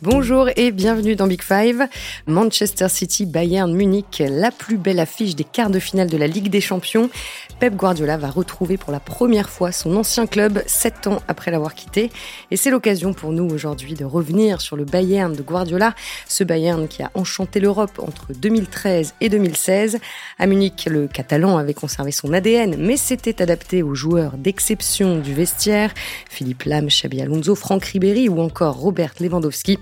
Bonjour et bienvenue dans Big Five. Manchester City, Bayern, Munich, la plus belle affiche des quarts de finale de la Ligue des Champions. Pep Guardiola va retrouver pour la première fois son ancien club, sept ans après l'avoir quitté. Et c'est l'occasion pour nous aujourd'hui de revenir sur le Bayern de Guardiola, ce Bayern qui a enchanté l'Europe entre 2013 et 2016. À Munich, le Catalan avait conservé son ADN, mais s'était adapté aux joueurs d'exception du vestiaire, Philippe Lam, Xabi Alonso, Franck Ribéry ou encore Robert Lewandowski.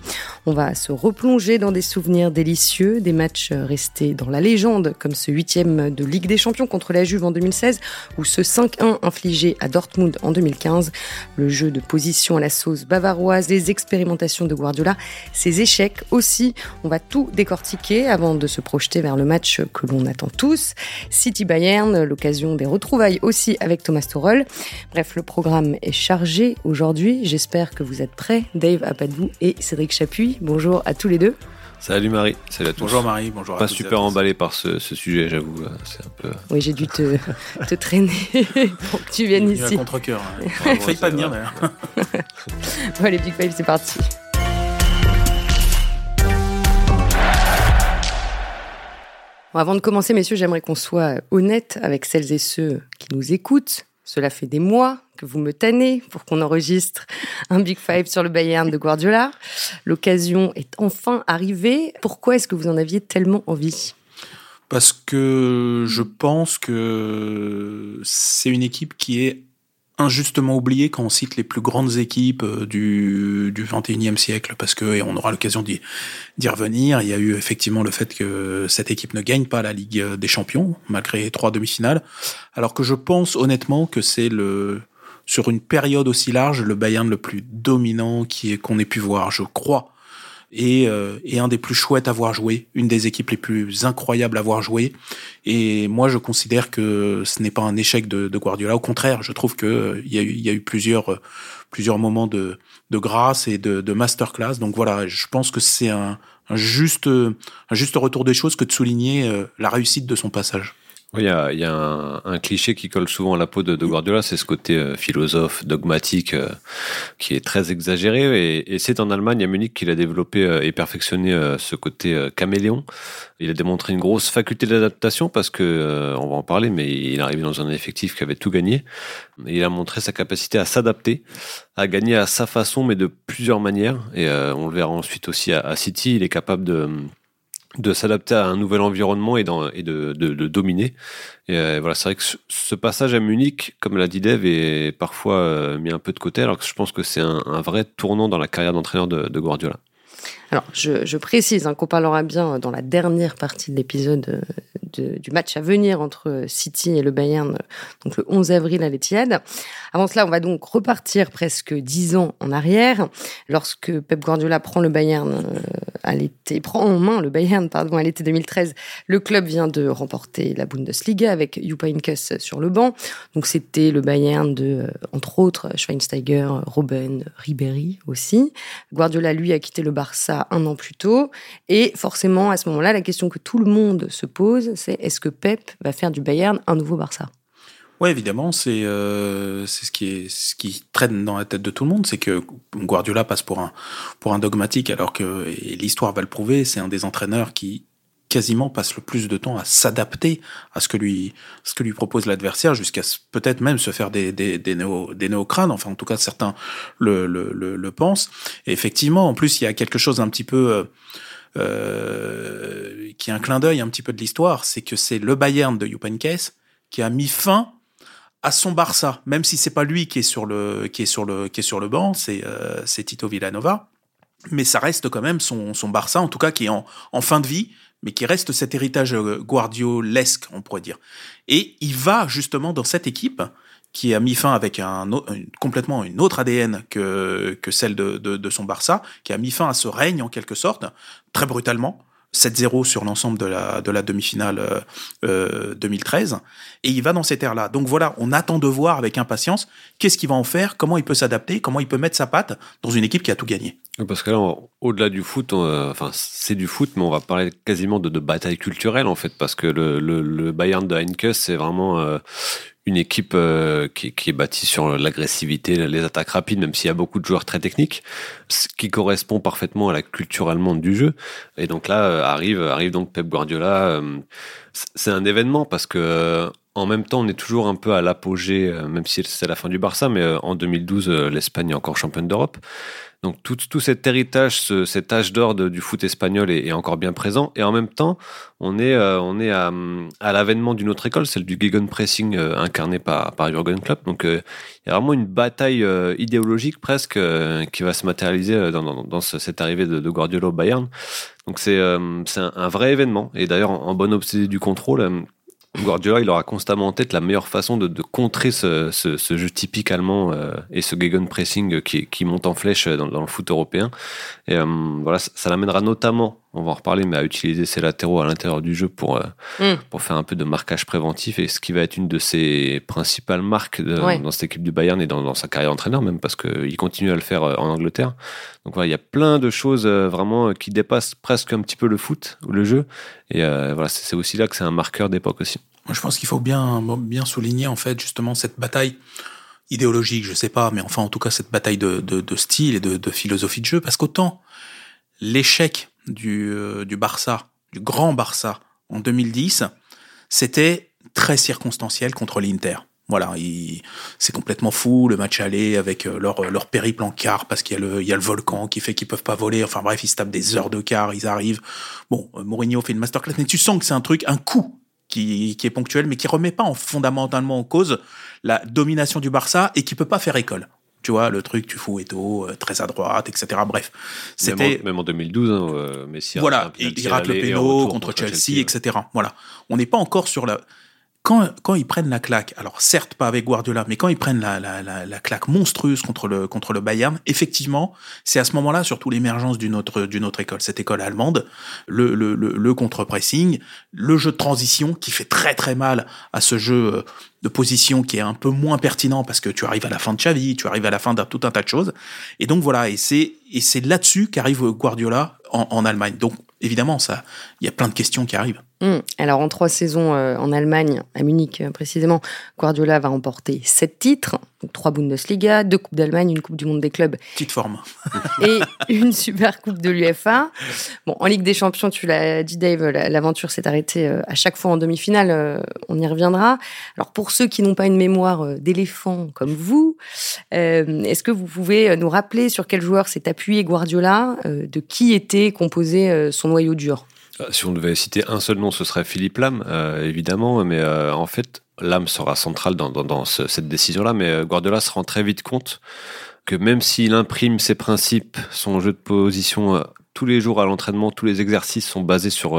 On va se replonger dans des souvenirs délicieux, des matchs restés dans la légende, comme ce huitième de Ligue des Champions contre la Juve en 2016 ou ce 5-1 infligé à Dortmund en 2015. Le jeu de position à la sauce bavaroise, les expérimentations de Guardiola, ses échecs aussi. On va tout décortiquer avant de se projeter vers le match que l'on attend tous. City Bayern, l'occasion des retrouvailles aussi avec Thomas Tuchel. Bref, le programme est chargé aujourd'hui. J'espère que vous êtes prêts. Dave Apadou et Cédric Chapuis. Bonjour à tous les deux. Salut Marie, salut à tous. Bonjour Marie, bonjour Pas à tous et super à tous. emballé par ce, ce sujet, j'avoue. euh, C'est un peu. Oui, j'ai dû te, te traîner pour que tu viennes ici. à contre-cœur. hein. C'est pas venir d'ailleurs. Bon, allez, Big Five, c'est parti. Bon, avant de commencer, messieurs, j'aimerais qu'on soit honnête avec celles et ceux qui nous écoutent. Cela fait des mois que vous me tannez pour qu'on enregistre un Big Five sur le Bayern de Guardiola. L'occasion est enfin arrivée. Pourquoi est-ce que vous en aviez tellement envie? Parce que je pense que c'est une équipe qui est injustement oubliée quand on cite les plus grandes équipes euh, du, du 21e siècle, parce que, et on aura l'occasion d'y d'y revenir, il y a eu effectivement le fait que cette équipe ne gagne pas la Ligue des Champions, malgré trois demi-finales, alors que je pense honnêtement que c'est le sur une période aussi large, le Bayern le plus dominant qui est qu'on ait pu voir, je crois. Et, euh, et un des plus chouettes à voir jouer, une des équipes les plus incroyables à voir jouer. Et moi, je considère que ce n'est pas un échec de, de Guardiola. Au contraire, je trouve que euh, il y a eu, y a eu plusieurs, euh, plusieurs moments de, de grâce et de, de masterclass. Donc voilà, je pense que c'est un, un juste, un juste retour des choses que de souligner euh, la réussite de son passage. Oui, Il y a, y a un, cliché qui colle souvent à la peau de, Guardiola, c'est ce côté euh, philosophe, dogmatique, euh, qui est très exagéré. Et, c'est en Allemagne, à Munich, qu'il a développé euh, et perfectionné ce côté caméléon. Il a démontré une grosse faculté d'adaptation parce que, on va en parler, mais il est arrivé dans un effectif qui avait tout gagné. Il a montré sa capacité à s'adapter, à gagner à sa façon, mais de plusieurs manières. Et on le verra ensuite aussi à City. Il est capable de de s'adapter à un nouvel environnement et, de, de, dominer. Et euh, voilà, c'est vrai que ce, passage à Munich, comme l'a dit Dev, est parfois euh, mis un peu de côté, alors que je pense que c'est un, un vrai tournant dans la carrière d'entraîneur de, de Guardiola. Alors, je, précise hein, qu'on parlera bien dans la dernière partie de l'épisode euh, du match à venir entre City et le Bayern, euh, donc le 11 avril à l'Etihad. Avant cela, on va donc repartir presque dix ans en arrière, lorsque Pep Guardiola prend le Bayern euh, à l'été, prend en main le Bayern, pardon, à l'été 2013. Le club vient de remporter la Bundesliga avec Jupp Heynckes sur le banc. Donc c'était le Bayern de, entre autres, Schweinsteiger, Robben, Ribéry aussi. Guardiola, lui, a quitté le Barça un an plus tôt. Et forcément, à ce moment-là, la question que tout le monde se pose, c'est est-ce que Pep va faire du Bayern un nouveau Barça? Ouais, évidemment, c'est euh, c'est ce qui ce qui traîne dans la tête de tout le monde, c'est que Guardiola passe pour un pour un dogmatique, alors que et l'histoire va le prouver, c'est un des entraîneurs qui quasiment passe le plus de temps à s'adapter à ce que lui ce que lui propose l'adversaire, jusqu'à peut-être même se faire des des des, néo, des néocrânes. Enfin, en tout cas, certains le le le, pensent. Et effectivement, en plus, il y a quelque chose un petit peu euh, euh, qui est un clin d'œil un petit peu de l'histoire, c'est que c'est le Bayern de Jupp qui a mis fin à son Barça, même si c'est pas lui qui est sur le qui est sur le qui est sur le banc, c'est euh, Tito Villanova, mais ça reste quand même son son Barça, en tout cas qui est en, en fin de vie, mais qui reste cet héritage euh, guardiolesque, on pourrait dire. Et il va justement dans cette équipe qui a mis fin avec un complètement une autre ADN que que celle de de son Barça, qui a mis fin à ce règne en quelque sorte, très brutalement. 7-0 sur l'ensemble de la, de la demi-finale euh, euh, 2013. Et il va dans cette ère-là. Donc voilà, on attend de voir avec impatience qu'est-ce qu'il va en faire, comment il peut s'adapter, comment il peut mettre sa patte dans une équipe qui a tout gagné. Parce que là, au-delà du foot, euh, enfin, c'est du foot, mais on va parler quasiment de, de bataille culturelle, en fait, parce que le, le, Bayern de Heinke, c'est vraiment euh, une équipe euh, qui, qui, est bâtie sur l'agressivité, les attaques rapides, même s'il y a beaucoup de joueurs très techniques, ce qui correspond parfaitement à la culture allemande du jeu. Et donc là euh, arrive arrive donc Pep Guardiola. Euh, c'est un événement parce que en même temps, on est toujours un peu à l'apogée, même si c'est la fin du Barça, mais en 2012, l'Espagne est encore championne d'Europe. Donc tout, tout cet héritage, ce, cet âge d'or du foot espagnol est, encore bien présent. Et en même temps, on est, euh, on est à, l'avènement d'une autre école, celle du gegenpressing euh, incarné par, par Jürgen Klopp. Donc euh, il y a vraiment une bataille idéologique presque qui va se matérialiser dans, cette arrivée de, de, Guardiola au Bayern. Donc c'est c'est un, un, vrai événement. Et d'ailleurs, en, en bonne obsédée du contrôle, Guardiola, il aura constamment en tête la meilleure façon de, contrer ce, jeu typique allemand euh, et ce gegenpressing qui, qui monte en flèche dans, le foot européen. Et euh, voilà, ça l'amènera notamment, on va en reparler, mais à utiliser ses latéraux à l'intérieur du jeu pour, euh, mm. pour faire un peu de marquage préventif et ce qui va être une de ses principales marques de, ouais. dans cette équipe du Bayern et dans, dans sa carrière d'entraîneur même parce qu'il continue à le faire en Angleterre. Donc voilà, il y a plein de choses vraiment qui dépassent presque un petit peu le foot ou le jeu. Et voilà, c'est aussi là que c'est un marqueur d'époque aussi. Moi, je pense qu'il faut bien, bien souligner, en fait, justement, cette bataille idéologique, je sais pas, mais enfin, en tout cas, cette bataille de, de, de style et de, de, philosophie de jeu, parce qu'autant l'échec du, euh, du Barça, du grand Barça, en 2010, c'était très circonstanciel contre l'Inter. Voilà, c'est complètement fou le match aller avec euh, leur, leur périple en car parce qu'il y a le, il y a le volcan qui fait qu'ils peuvent pas voler. Enfin bref, ils se tapent des heures de car, ils arrivent. Bon, euh, Mourinho fait une masterclass, mais tu sens que c'est un truc, un coup qui, qui est ponctuel, mais qui remet pas en fondamentalement en cause la domination du Barça et qui peut pas faire école. Tu vois, le truc, tu fous Eto, euh, très à droite, etc. Bref. C'était. Même, en 2012, hein, euh, Messi Voilà, il rate le péno contre Chelsea, Chelsea, etc. Voilà. On n'est pas encore sur la, quand, quand ils prennent la claque, alors certes pas avec Guardiola, mais quand ils prennent la, la, la, la claque monstrueuse contre le, contre le Bayern, effectivement, c'est à ce moment-là surtout l'émergence d'une autre, autre école, cette école allemande, le, le, le, le contre-pressing, le jeu de transition qui fait très très mal à ce jeu euh, de position qui est un peu moins pertinent parce que tu arrives à la fin de Xavi, tu arrives à la fin de tout un tas de choses. Et donc voilà, et c'est, et c'est là-dessus qu'arrive Guardiola en, en Allemagne. Donc évidemment, ça, il y a plein de questions qui arrivent. Mmh. Alors, en trois saisons euh, en Allemagne, à Munich euh, précisément, Guardiola va remporter sept titres, donc trois Bundesliga, deux Coupes d'Allemagne, une Coupe du Monde des clubs. Petite forme. et une super Coupe de l'UFA. Bon, en Ligue des Champions, tu l'as dit, Dave, l'aventure s'est arrêtée euh, à chaque fois en demi-finale. Euh, on y reviendra. Alors, pour ceux qui n'ont pas une mémoire euh, d'éléphant comme vous, euh, est-ce que vous pouvez nous rappeler sur quel joueur s'est appuyé Guardiola, de qui était composé son noyau dur? Si on devait citer un seul nom, ce serait Philippe Lam, euh, évidemment, mais euh, en fait, Lam sera central dans, dans, dans ce, cette décision-là, mais euh, Guardiola se rend très vite compte que même s'il imprime ses principes, son jeu de position tous les jours à l'entraînement, tous les exercices sont basés sur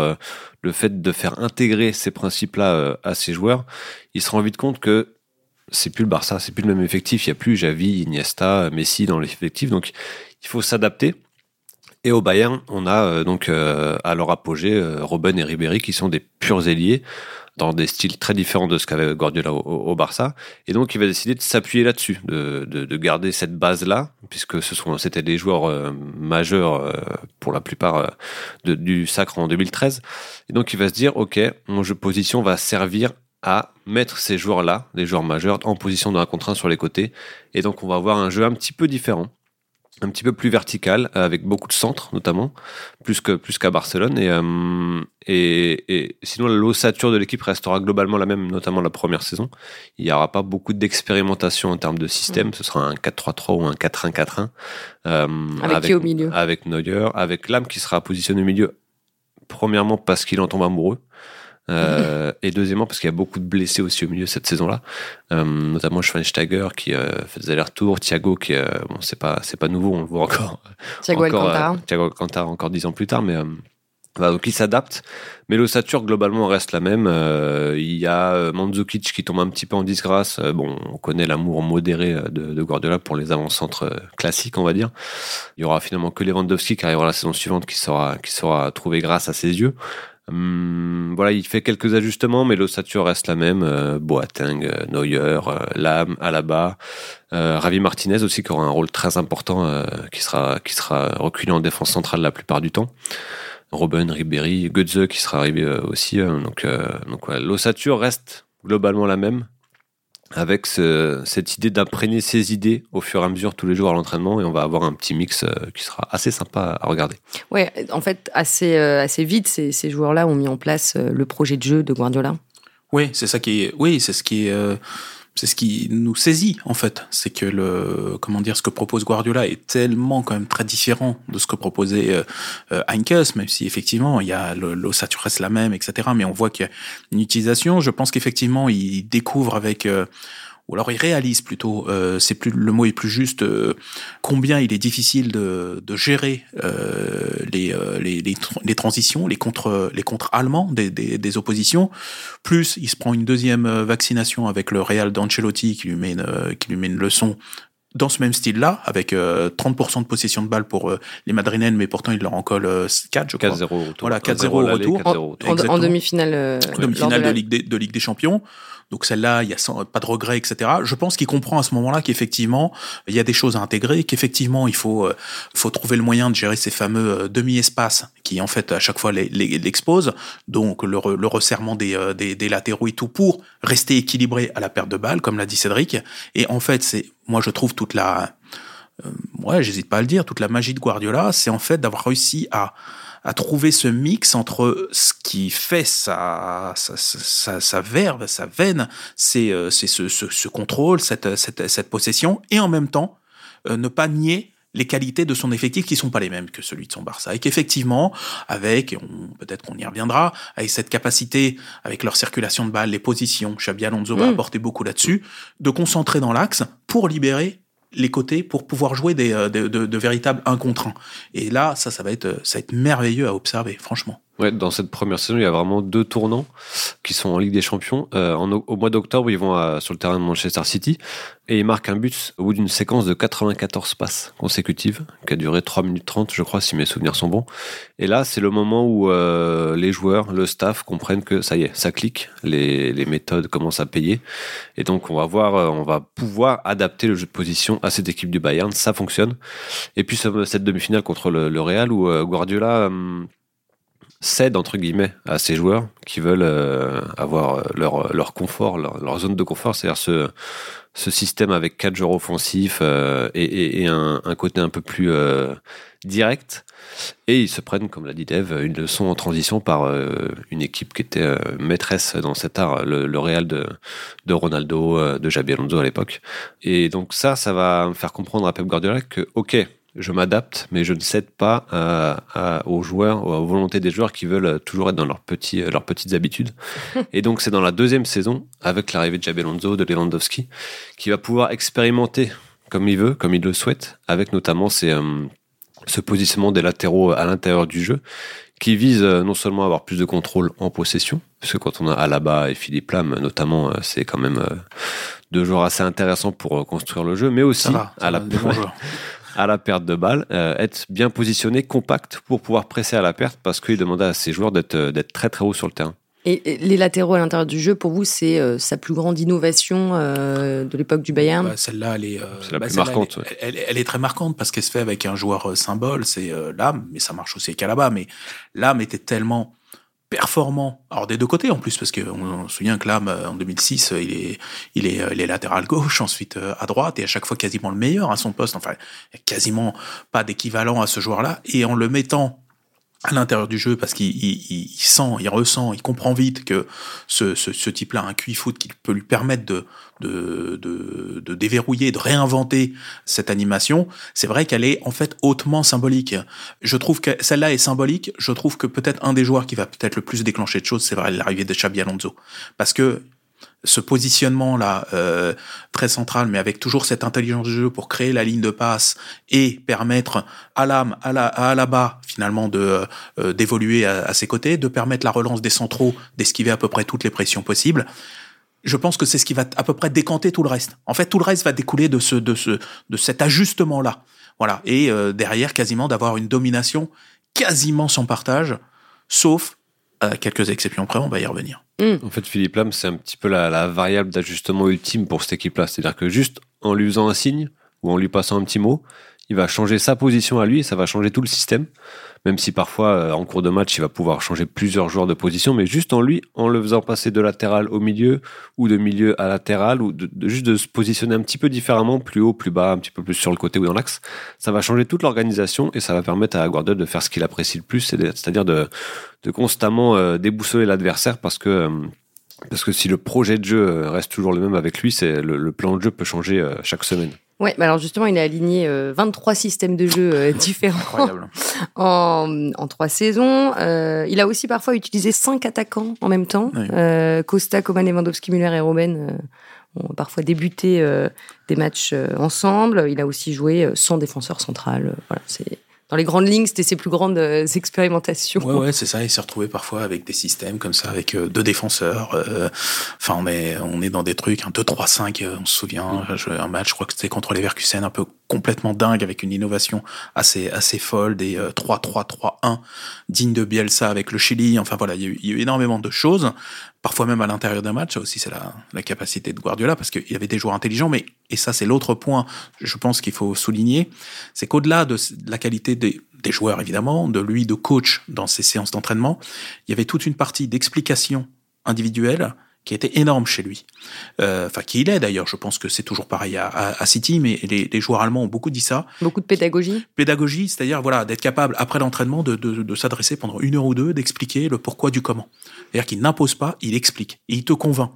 le fait de faire intégrer ces principes-là à ses joueurs, il se rend vite compte que c'est plus le Barça, c'est plus le même effectif, il y a plus Javi, Iniesta, Messi dans l'effectif, donc il faut s'adapter. Et au Bayern, on a euh, donc euh, à leur apogée euh, Robben et Ribéry qui sont des purs ailiers dans des styles très différents de ce qu'avait Guardiola au, au, Barça. Et donc, il va décider de s'appuyer là-dessus, de, de, de, garder cette base-là, puisque ce sont, c'était des joueurs majeurs euh, pour la plupart euh, du Sacre en 2013. Et donc, il va se dire, OK, mon jeu position va servir à mettre ces joueurs-là, des joueurs majeurs, en position de 1 contre 1 sur les côtés. Et donc, on va avoir un jeu un petit peu différent un petit peu plus vertical avec beaucoup de centres notamment plus que plus qu'à Barcelone. Et, euh, et, et sinon l'ossature de l'équipe restera globalement la même notamment la première saison. Il n'y aura pas beaucoup d'expérimentation en termes de système. Mmh. ce sera un 4-3-3 ou un 4-1-4-1 euh, avec, avec, qui au milieu? avec Neuer avec Lam qui sera positionné au milieu premièrement parce qu'il en tombe amoureux euh, et deuxièmement, parce qu'il y a beaucoup de blessés aussi au milieu cette saison-là, euh, notamment Schweinsteiger qui euh, fait des allers-retours, Thiago qui, euh, bon, c'est pas, c'est pas nouveau, on le voit encore. Thiago encore, Alcantara. Euh, Thiago Alcantara encore dix ans plus tard, mais euh, voilà, donc il s'adapte. Mais l'ossature globalement reste la même. il y a Mandzukic qui tombe un petit peu en disgrâce. bon, on connaît l'amour modéré de, de Guardiola pour les avant-centres classiques, on va dire. Il y aura finalement que Lewandowski qui arrivera la saison suivante qui sera, qui sera trouvé grâce à ses yeux. Hum, voilà, il fait quelques ajustements, mais l'ossature reste la même. Euh, Boateng, euh, Neuer, euh, Lam, Alaba, euh, Ravi Martinez aussi qui aura un rôle très important, qui sera qui sera reculé en défense centrale la plupart du temps. Robben, Ribéry, Götze qui sera arrivé aussi. donc donc l'ossature reste globalement la même. Avec cette idée d'imprégner ses idées au fur et à mesure tous les jours à l'entraînement et on va avoir un petit mix euh, qui sera assez sympa à regarder. Ouais, en fait, assez, euh, assez vite, ces, ces joueurs-là ont mis en place euh, le projet de jeu de Guardiola. Oui, c'est ça qui est, oui, c'est ce qui est, c'est ce qui nous saisit en fait, c'est que le comment dire ce que propose Guardiola est tellement quand même très différent de ce que proposait euh, euh même si effectivement il y a l'ossature reste la même, etc. Mais on voit qu'il y a une utilisation. Je pense qu'effectivement il découvre avec euh, ou alors il réalise plutôt, euh, c'est plus le mot est plus juste, euh, combien il est difficile de, de gérer euh, les, euh, les, les, les, transitions, les contre les contre allemands des, des, des, oppositions. Plus il se prend une deuxième euh, vaccination avec le Real d'Ancelotti qui lui met une, qui lui met une leçon dans ce même style-là, avec 30% de possession de balle pour les Madrilènes, mais pourtant il leur en colle 4, je crois. 4-0 au retour. Voilà, 4-0 au retour. En, en, en demi-finale. demi-finale de, de, Ligue des, de Ligue des Champions. Donc celle-là, il y a pas de regret, etc. Je pense qu'il comprend à ce moment-là qu'effectivement, il y a des choses à intégrer, qu'effectivement, il faut, euh, faut trouver le moyen de gérer ces fameux euh, demi-espaces qui, en fait, à chaque fois l'exposent. Donc le, le resserrement des, euh, des, des, latéraux et tout pour rester équilibré à la perte de balle, comme l'a dit Cédric. Et en fait, c'est, moi, je trouve toute la, ouais, j'hésite pas à le dire, toute la magie de Guardiola, c'est en fait d'avoir réussi à à trouver ce mix entre ce qui fait sa, sa, sa, sa verve, sa veine, c'est euh, ce, ce, ce, contrôle, cette, cette, cette, possession, et en même temps euh, ne pas nier les qualités de son effectif qui sont pas les mêmes que celui de son Barça. Et qu'effectivement, avec, peut-être qu'on y reviendra, avec cette capacité, avec leur circulation de balles, les positions, Xabi Alonso va mm. apporter beaucoup là-dessus, de concentrer dans l'axe pour libérer les côtés pour pouvoir jouer des, euh, de, de, de, véritables 1 contre 1. Et là, ça, ça va être, ça va être merveilleux à observer, franchement. Ouais, dans cette première saison, il y a vraiment deux tournants qui sont en Ligue des Champions. Euh, au mois d'octobre, ils vont à, sur le terrain de Manchester City et ils marquent un but au bout d'une séquence de 94 passes consécutives qui a duré 3 minutes 30, je crois, si mes souvenirs sont bons. Et là, c'est le moment où euh, les joueurs, le staff comprennent que ça y est, ça clique, les, les méthodes commencent à payer. Et donc, on va voir, euh, on va pouvoir adapter le jeu de position à cette équipe du Bayern. Ça fonctionne. Et puis, cette demi-finale contre le, le Real où euh, Guardiola hum, cède entre guillemets à ces joueurs qui veulent euh, avoir leur, leur confort, leur, zone de confort, c'est-à-dire ce, ce système avec quatre joueurs offensifs euh, et, un, côté un peu plus euh, direct. Et ils se prennent, comme l'a dit Dave, une leçon en transition par euh, une équipe qui était euh, maîtresse dans cet art, le, Real de, de Ronaldo, de Javier Alonso à l'époque. Et donc ça, ça va me faire comprendre à Pep Guardiola que, ok, je m'adapte, mais je ne cède pas à, à, aux joueurs, aux volontés des joueurs qui veulent toujours être dans leurs, petits, leurs petites habitudes. Et donc, c'est dans la deuxième saison, avec l'arrivée de Jabe Alonso, de Lewandowski, qui va pouvoir expérimenter comme il veut, comme il le souhaite, avec notamment ces, euh, ce positionnement des latéraux à l'intérieur du jeu, qui vise euh, non seulement à avoir plus de contrôle en possession, parce que quand on a Alaba et Philippe Lam, notamment, euh, c'est quand même euh, deux joueurs assez intéressants pour construire le jeu, mais aussi va, à la à la perte de balle, euh, être bien positionné, compact pour pouvoir presser à la perte parce qu'il demandait à ses joueurs d'être euh, d'être très très haut sur le terrain. Et les latéraux à l'intérieur du jeu, pour vous, c'est euh, sa plus grande innovation euh, de l'époque du Bayern? Bah, Celle-là, elle est, euh, c'est la bah, plus marquante. Elle, elle, elle, est très marquante parce qu'elle se fait avec un joueur symbole, c'est l'âme, mais ça marche aussi avec Alaba. Mais l'âme était tellement performant. Alors des deux côtés en plus, parce qu'on se souvient que l'âme en 2006, il est, il est, il est latéral gauche, ensuite à droite, et à chaque fois quasiment le meilleur à son poste. Enfin, quasiment pas d'équivalent à ce joueur-là. Et en le mettant à l'intérieur du jeu parce qu'il il, il, sent, il ressent, il comprend vite que ce, ce, ce type-là un QI foot qui peut lui permettre de, de, de, de déverrouiller, de réinventer cette animation. C'est vrai qu'elle est en fait hautement symbolique. Je trouve que celle-là est symbolique. Je trouve que peut-être un des joueurs qui va peut-être le plus déclencher de choses, c'est vrai l'arrivée de Xabi Alonso, parce que ce positionnement là euh, très central, mais avec toujours cette intelligence de jeu pour créer la ligne de passe et permettre à l'âme, à la à Alaba finalement de euh, d'évoluer à, à, ses côtés, de permettre la relance des centraux, d'esquiver à peu près toutes les pressions possibles. Je pense que c'est ce qui va à peu près décanter tout le reste. En fait, tout le reste va découler de ce de ce de cet ajustement là. Voilà. Et euh, derrière, quasiment d'avoir une domination quasiment sans partage, sauf à quelques exceptions près, on va y revenir. Mm. En fait, Philippe Lam, c'est un petit peu la, la variable d'ajustement ultime pour cette équipe-là. C'est-à-dire que juste en lui faisant un signe, ou en lui passant un petit mot, il va changer sa position à lui et ça va changer tout le système. Même si parfois, euh, en cours de match, il va pouvoir changer plusieurs joueurs de position, mais juste en lui, en le faisant passer de latéral au milieu ou de milieu à latéral, ou juste de se positionner un petit peu différemment, plus haut, plus bas, un petit peu plus sur le côté ou dans l'axe, ça va changer toute l'organisation et ça va permettre à Guardiola de faire ce qu'il apprécie le plus, c'est-à-dire de, constamment euh, déboussoler l'adversaire parce que euh, parce que si le projet de jeu reste toujours le même avec lui, le plan de jeu peut changer chaque semaine. Ouais, bah alors justement, il a aligné 23 euh, systèmes de jeu euh, différents en, en trois saisons. Euh, il a aussi parfois utilisé cinq attaquants en même temps. Costa, Coman, Lewandowski, Müller et Robben ont parfois débuté des matchs ensemble. Il a aussi joué sans défenseur central. voilà, c'est dans les grandes lignes, c'était ses plus grandes euh, expérimentations. Ouais, ouais, c'est ça. Il s'est retrouvé parfois avec des systèmes comme ça, avec euh, deux défenseurs. Euh, enfin, on est, on est dans des trucs, un 2-3-5, on se souvient, mm. un match, je crois que c'était contre les Verkusen, un peu complètement dingue, avec une innovation assez, assez folle, des 3-3-3-1, digne de Bielsa avec le Chili. Enfin voilà, il y, a eu, il y a eu énormément de choses parfois même à l'intérieur d'un match. Ça aussi, c'est la, la, capacité de Guardiola, parce qu'il y avait des joueurs intelligents. Mais et ça, c'est l'autre point, je pense qu'il faut souligner, c'est qu'au-delà de la qualité des, des, joueurs, évidemment, de lui, de coach dans ses séances d'entraînement, il y avait toute une partie d'explication individuelle qui était énorme chez lui. Euh, enfin, qui il est d'ailleurs. Je pense que c'est toujours pareil à, à, City, mais les, les, joueurs allemands ont beaucoup dit ça. Beaucoup de pédagogie. Pédagogie, c'est-à-dire voilà d'être capable après l'entraînement de, de, de s'adresser pendant une heure ou deux, d'expliquer le pourquoi du comment. C'est-à-dire qu'il n'impose pas, il explique, et il te convainc.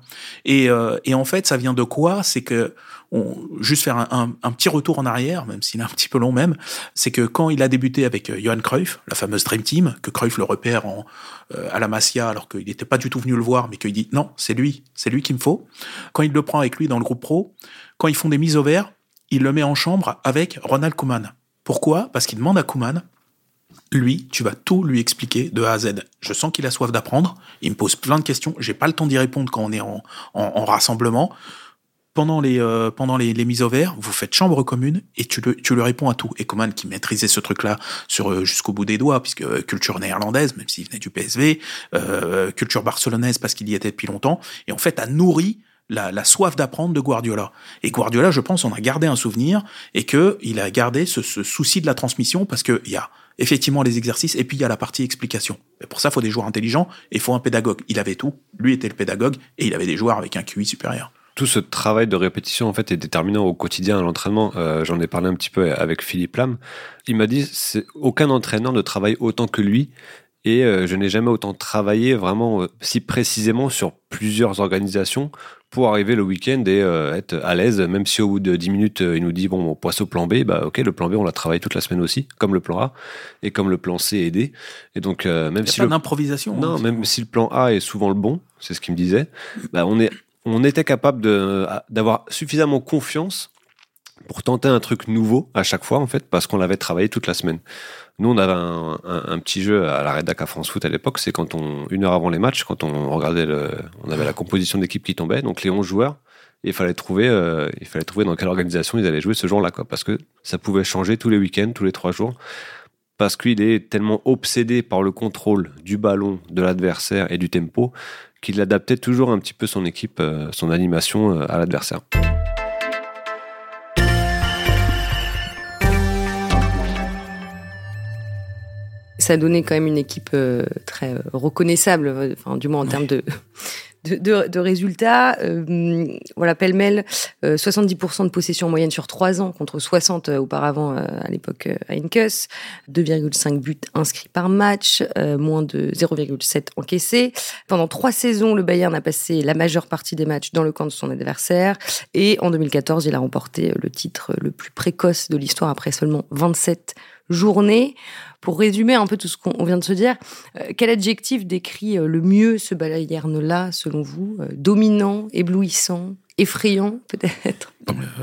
Et, euh, et en fait, ça vient de quoi? C'est que on, juste faire un, un, petit retour en arrière, même s'il est un petit peu long même, c'est que quand il a débuté avec euh, Johan Cruyff, la fameuse Dream Team, que Cruyff le repère en, euh, à la Masia alors qu'il n'était pas du tout venu le voir, mais qu'il dit non, c'est lui, c'est lui qu'il me faut. Quand il le prend avec lui dans le groupe pro, quand ils font des mises au vert, il le met en chambre avec Ronald Koeman. Pourquoi? Parce qu'il demande à Koeman, lui, tu vas tout lui expliquer de A à Z. Je sens qu'il a soif d'apprendre. Il me pose plein de questions. J'ai pas le temps d'y répondre quand on est en, en, en rassemblement pendant les euh, pendant les, les, mises au vert, vous faites chambre commune et tu le tu lui réponds à tout. Et Coman qui maîtrisait ce truc-là sur euh, jusqu'au bout des doigts, puisque euh, culture néerlandaise, même s'il venait du PSV, culture barcelonaise parce qu'il y était depuis longtemps, et en fait a nourri la, la soif d'apprendre de Guardiola. Et Guardiola, je pense, on a gardé un souvenir et que il a gardé ce, ce souci de la transmission parce que il y a effectivement les exercices et puis il y a la partie explication. Et pour ça, il faut des joueurs intelligents et il faut un pédagogue. Il avait tout, lui était le pédagogue et il avait des joueurs avec un QI supérieur tout ce travail de répétition en fait est déterminant au quotidien à l'entraînement. Euh, j'en ai parlé un petit peu avec Philippe Lam. Il m'a dit aucun entraîneur ne travaille autant que lui et euh, je n'ai jamais autant travaillé vraiment euh, si précisément sur plusieurs organisations pour arriver le week-end et être à l'aise, même si au bout de 10 minutes, il nous dit, bon, on passe au plan B, bah ok, le plan B, on l'a travaillé toute la semaine aussi, comme le plan A, et comme le plan C et D. Et donc, même si... Pas d'improvisation. Non, hein, même si le plan A est souvent le bon, c'est ce qu'il me disait, bah, on est on était capable de, d'avoir suffisamment confiance pour tenter un truc nouveau à chaque fois, en fait, parce qu'on l'avait travaillé toute la semaine. Nous, on avait un, petit jeu à la rédac à France Foot à l'époque, c'est quand on, une heure avant les matchs, quand on regardait le, on avait la composition d'équipe qui tombait, donc les 11 joueurs, il fallait trouver, euh, il fallait trouver dans quelle organisation ils allaient jouer ce jour-là, quoi, parce que ça pouvait changer tous les week-ends, tous les trois jours, parce qu'il est tellement obsédé par le contrôle du ballon, de l'adversaire et du tempo, qu'il adaptait toujours un petit peu son équipe, euh, son animation euh, à l'adversaire. Ça donné quand même une équipe euh, très reconnaissable, enfin, du moins en termes de, de, de, résultats. Euh, voilà, pêle-mêle, 70% euh, de possession moyenne sur 3 ans contre 60 euh, auparavant à l'époque à Incus, 2,5 buts inscrits par match, moins de 0,7 encaissés. Pendant trois saisons, le Bayern a passé la majeure partie des matchs dans le camp de son adversaire et en 2014, il a remporté le titre le plus précoce de l'histoire après seulement 27 journées. Pour résumer un peu tout ce qu'on vient de se dire, euh, quel adjectif décrit euh, le mieux ce Bayern-là, selon vous euh, Dominant, éblouissant, effrayant, peut-être?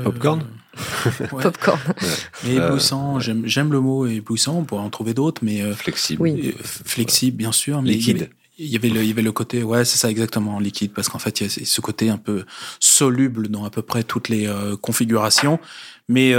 Popcorn? Popcorn. Éblouissant, j'aime le mot éblouissant, on pourrait en trouver d'autres, mais... flexible. Oui. Flexible, bien sûr. Mais liquide. Il y avait le, il y avait le côté, ouais, c'est ça exactement, liquide, parce qu'en fait, il y a ce côté un peu soluble dans à peu près toutes les configurations, mais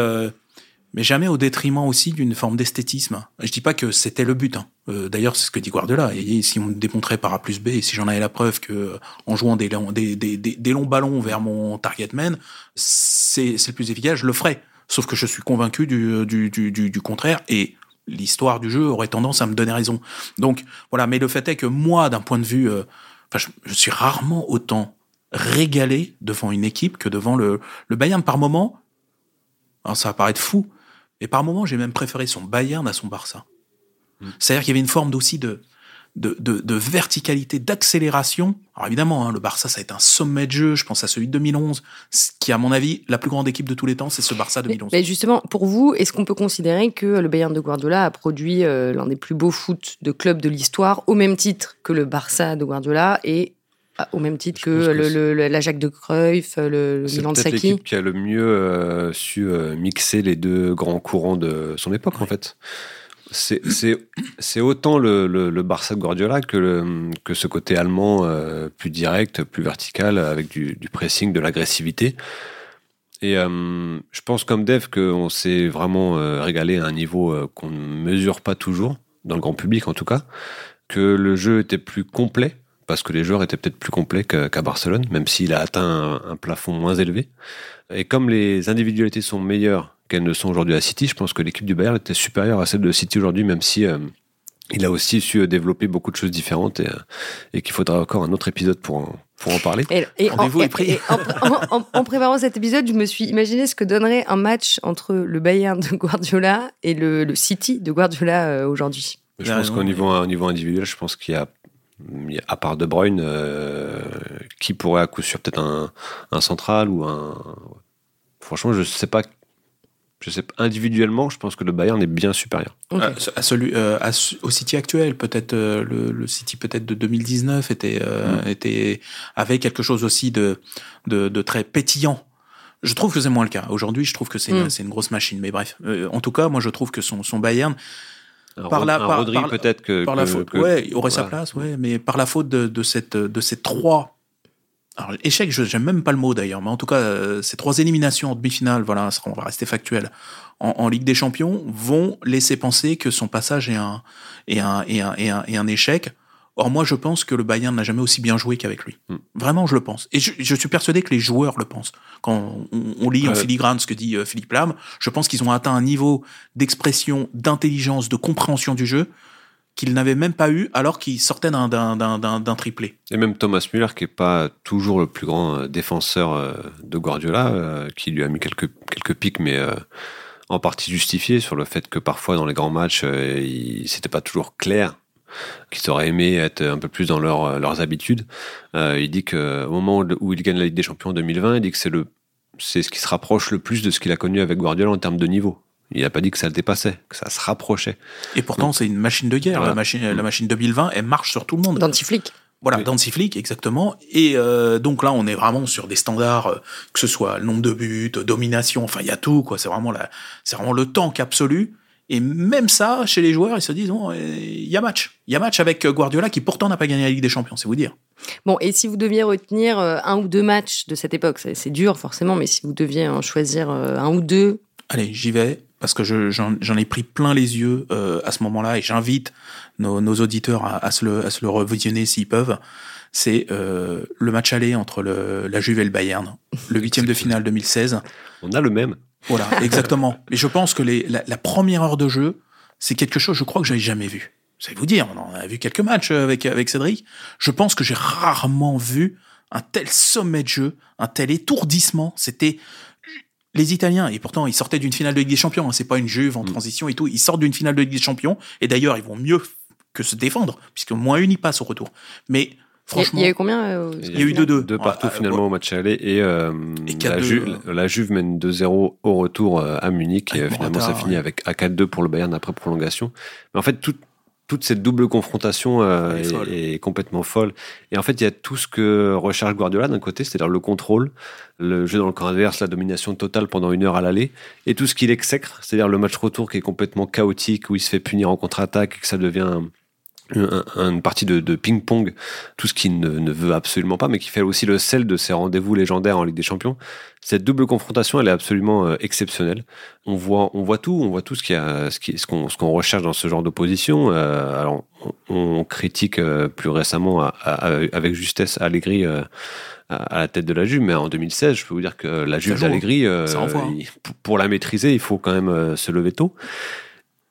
mais jamais au détriment aussi d'une forme d'esthétisme. Je dis pas que c'était le but. Hein. Euh, D'ailleurs, c'est ce que dit Guardiola. Si on démontrait par A plus B, si j'en avais la preuve que en jouant des, longs, ballons vers mon target man, c'est le plus efficace, je le ferais. Sauf que je suis convaincu du, du, du, du contraire et l'histoire du jeu aurait tendance à me donner raison. Donc voilà, mais le fait est que moi, d'un point de vue, euh, je, suis rarement autant régalé devant une équipe que devant le, le Bayern par moment. Alors ça va paraître fou, mais par moment j'ai même préféré son Bayern à son Barça. Mmh. C'est-à-dire qu'il y avait une forme aussi de de, de, de verticalité, d'accélération. Alors évidemment, hein, le Barça, ça a été un sommet de jeu. Je pense à celui de 2011, qui, à mon avis, la plus grande équipe de tous les temps, c'est ce Barça 2011. Mais, mais justement, pour vous, est-ce qu'on peut considérer que le Bayern de Guardiola a produit euh, l'un des plus beaux foot de club de l'histoire, au même titre que le Barça de Guardiola et au même titre que, que le, le, la Jacques de Cruyff, le, le Milan de Saki. C'est l'équipe qui a le mieux euh, su euh, mixer les deux grands courants de son époque, ouais. en fait c'est autant le, Barça de Guardiola que, que ce côté allemand euh, plus direct, plus vertical, avec du, du pressing, de l'agressivité. Et je pense comme Dev qu'on s'est vraiment régalé à un niveau qu'on ne mesure pas toujours, dans le grand public en tout cas, que le jeu était plus complet, parce que les joueurs étaient peut-être plus complets qu'à Barcelone, même s'il a atteint un, un plafond moins élevé. Et comme les individualités sont meilleures qu'elles ne sont aujourd'hui à City. Je pense que l'équipe du Bayern était supérieure à celle de City aujourd'hui, même si euh, il a aussi su développer beaucoup de choses différentes et, euh, et qu'il faudra encore un autre épisode pour en, pour en parler. Et, et, en, et en, en, en, préparant cet épisode, je me suis imaginé ce que donnerait un match entre le Bayern de Guardiola et le, le City de Guardiola euh, aujourd'hui. Je pense qu'au niveau, au niveau individuel, je pense qu'il y a à part De Bruyne, euh, qui pourrait à coup sûr peut-être un, un central ou un. Franchement, je sais pas je sais individuellement, je pense que le Bayern est bien supérieur. Okay. À, à, celui, euh, à, au City actuel, peut-être euh, le, le, City peut-être de 2019 était euh, mm. était avait quelque chose aussi de de, de très pétillant. Je trouve que c'est moins le cas. Aujourd'hui, je trouve que c'est mm. une, une grosse machine. Mais bref, euh, en tout cas, moi, je trouve que son, son Bayern un par la, par, Rodri peut-être que par la que, faute, que, ouais, il aurait sa place, ouais, mais par la faute de, de cette de ces trois alors, échec, je j'aime même pas le mot d'ailleurs, mais en tout cas, euh, ces trois éliminations en demi-finale, voilà, on va rester factuel, en, en, Ligue des Champions, vont laisser penser que son passage est un, est un, est un, est un, est un échec. Or, moi, je pense que le Bayern n'a jamais aussi bien joué qu'avec lui. Mm. Vraiment, je le pense. Et je, je, suis persuadé que les joueurs le pensent. Quand on, on lit ouais. en filigrane ce que dit euh, Philippe Lam, je pense qu'ils ont atteint un niveau d'expression, d'intelligence, de compréhension du jeu qu'il n'avait même pas eu alors qu'il sortait d'un triplé. Et même Thomas Müller, qui n'est pas toujours le plus grand euh, défenseur euh, de Guardiola, euh, qui lui a mis quelques, quelques pics, mais en partie justifié sur le fait que parfois dans les grands matchs, c'était pas toujours clair qu'ils auraient aimé être un peu plus dans leur, leurs habitudes. il dit qu'au moment où il gagne la Ligue des Champions en 2020, il dit que c'est le c'est ce qui se rapproche le plus de ce qu'il a connu avec Guardiola en termes de niveau. Il n'a pas dit que ça le dépassait, que ça se rapprochait. Et pourtant, c'est une machine de guerre. Voilà. La machine, la machine 2020, elle marche sur tout le monde. Dantiflick. Voilà, oui. Dantiflick, exactement. Et euh, donc là, on est vraiment sur des standards, euh, que ce soit le nombre de buts, domination, enfin, il y a tout, quoi. C'est vraiment la, c'est vraiment le tank absolu. Et même ça, chez les joueurs, ils se disent, bon, il y a match. Il y a match avec Guardiola qui pourtant n'a pas gagné la Ligue des Champions, c'est vous dire. Bon, et si vous deviez retenir euh, un ou deux matchs de cette époque, c'est dur forcément, mais si vous deviez en choisir euh, un ou deux. Allez, j'y vais parce que j'en je, ai pris plein les yeux euh, à ce moment-là et j'invite nos, nos, auditeurs à, à, se le, à se le revisionner s'ils peuvent. C'est euh, le match aller entre le, la Juve et le Bayern, le huitième de finale 2016. On a le même. Voilà, exactement. Et je pense que les, la, la première heure de jeu, c'est quelque chose, je crois que j'avais jamais vu. Vais vous dire, on en a vu quelques matchs avec avec Cédric. Je pense que j'ai rarement vu un tel sommet de jeu, un tel étourdissement. C'était les Italiens, et pourtant ils sortaient d'une finale de Ligue des Champions, hein, c'est pas une Juve en mmh. transition et tout, ils sortent d'une finale de Ligue des Champions, et d'ailleurs ils vont mieux que se défendre, puisque moins une y passe au retour. Mais franchement... Il y a eu combien euh, Il y a eu 2-2. Deux, deux partout ah, finalement ouais. au match aller, et, euh, et la, Juve, la, Juve, mène 2-0 au retour euh, à Munich, et finalement ça finit ouais. avec à 4-2 pour le Bayern après prolongation. Mais en fait, tout, toute cette double confrontation euh, est, est, complètement folle. Et en fait, il y a tout ce que recherche Guardiola d'un côté, c'est-à-dire le contrôle, le jeu dans le camp adverse, la domination totale pendant une heure à l'aller, et tout ce qu'il exècre, c'est-à-dire le match retour qui est complètement chaotique, où il se fait punir en contre-attaque, et que ça devient un, une partie de, de ping-pong, tout ce qu'il ne, ne, veut absolument pas, mais qui fait aussi le sel de ses rendez-vous légendaires en Ligue des Champions. Cette double confrontation, elle est absolument euh, exceptionnelle. On voit, on voit tout, on voit tout ce, qu'il y a, ce, qui, ce qu'on, ce qu'on recherche dans ce genre d'opposition. Euh, alors, on, on critique euh, plus récemment, à, à, avec justesse, Allegri à, la tête de la Juve, mais en 2016, je peux vous dire que la Juve d'Allegri, euh, pour la maîtriser, il faut quand même euh, se lever tôt.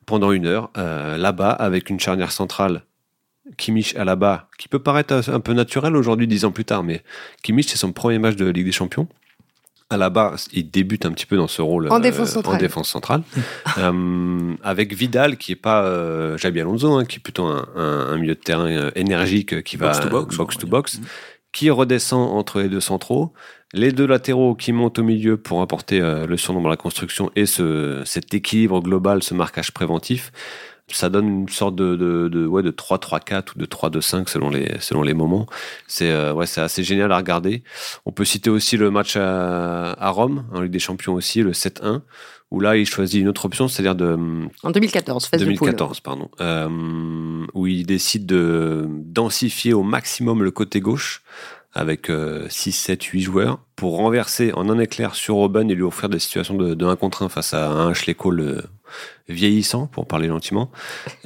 Pendant une heure, euh, là-bas, avec une charnière centrale, Kimmich à la bas, qui peut paraître un peu naturel aujourd'hui, dix ans plus tard, mais Kimmich, c'est son premier match de Ligue des Champions. À la base, il débute un petit peu dans ce rôle en défense centrale, en défense centrale. Euh, avec Vidal qui est pas euh, Jabi Alonso, hein, qui est plutôt un, un, milieu de terrain euh, énergique qui box va to box, box, to box qui redescend entre les deux centraux, les deux latéraux qui montent au milieu pour apporter euh, le surnombre à la construction et ce, cet équilibre global, ce marquage préventif ça donne une sorte de, de, de ouais, de 3-3-4 ou de 3-2-5 selon les, selon les moments. C'est euh, ouais, c'est assez génial à regarder. On peut citer aussi le match à, à Rome, en Ligue des Champions aussi, le 7-1, où là, il choisit une autre option, c'est-à-dire de... En 2014, phase 2014, de pardon. Euh, où il décide de densifier au maximum le côté gauche avec 6, 7, 8 joueurs pour renverser en un éclair sur Robben et lui offrir des situations de, de 1 contre 1 face à un Ashley Cole vieillissant, pour parler gentiment.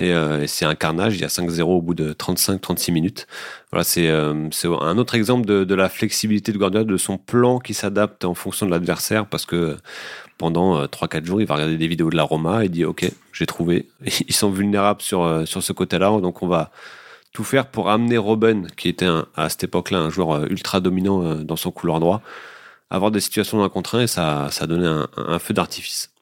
Euh, et, c'est un carnage. Il y a 5-0 au bout de 35-36 minutes. Voilà, c'est euh, un autre exemple de, de, la flexibilité de Guardiola, de son plan qui s'adapte en fonction de l'adversaire, parce que pendant 3-4 euh, jours, il va regarder des vidéos de la Roma et dit ok, j'ai trouvé. Ils sont vulnérables sur euh, sur ce côté-là, donc on va tout faire pour amener Robben, qui était à cette époque-là un joueur ultra dominant dans son couloir droit, avoir des situations d'un contre un et ça, ça donnait un feu d'artifice.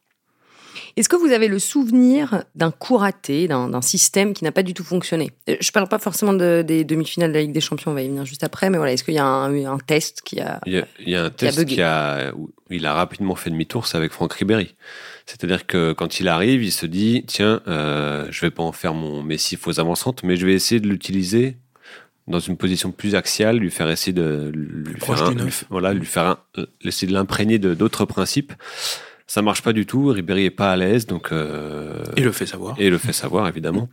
Est-ce que vous avez le souvenir d'un coup raté, d'un système qui n'a pas du tout fonctionné? Euh, Je ne parle pas forcément des demi-finales de la Ligue des Champions, on va y venir juste après, mais voilà, est-ce qu'il y a un, un, test qui a Il y a, un test qui a, où il a rapidement fait demi-tour, c'est avec Franck Ribéry. C'est-à-dire que quand il arrive, il se dit tiens, euh, je vais pas en faire mon Messi faux avançante, mais je vais essayer de l'utiliser dans une position plus axiale, lui faire essayer de lui faire, un, voilà, lui faire un, essayer de l'imprégner de d'autres principes. Ça marche pas du tout. Ribéry est pas à l'aise, donc. Euh, et le fait savoir. Et le fait savoir, évidemment.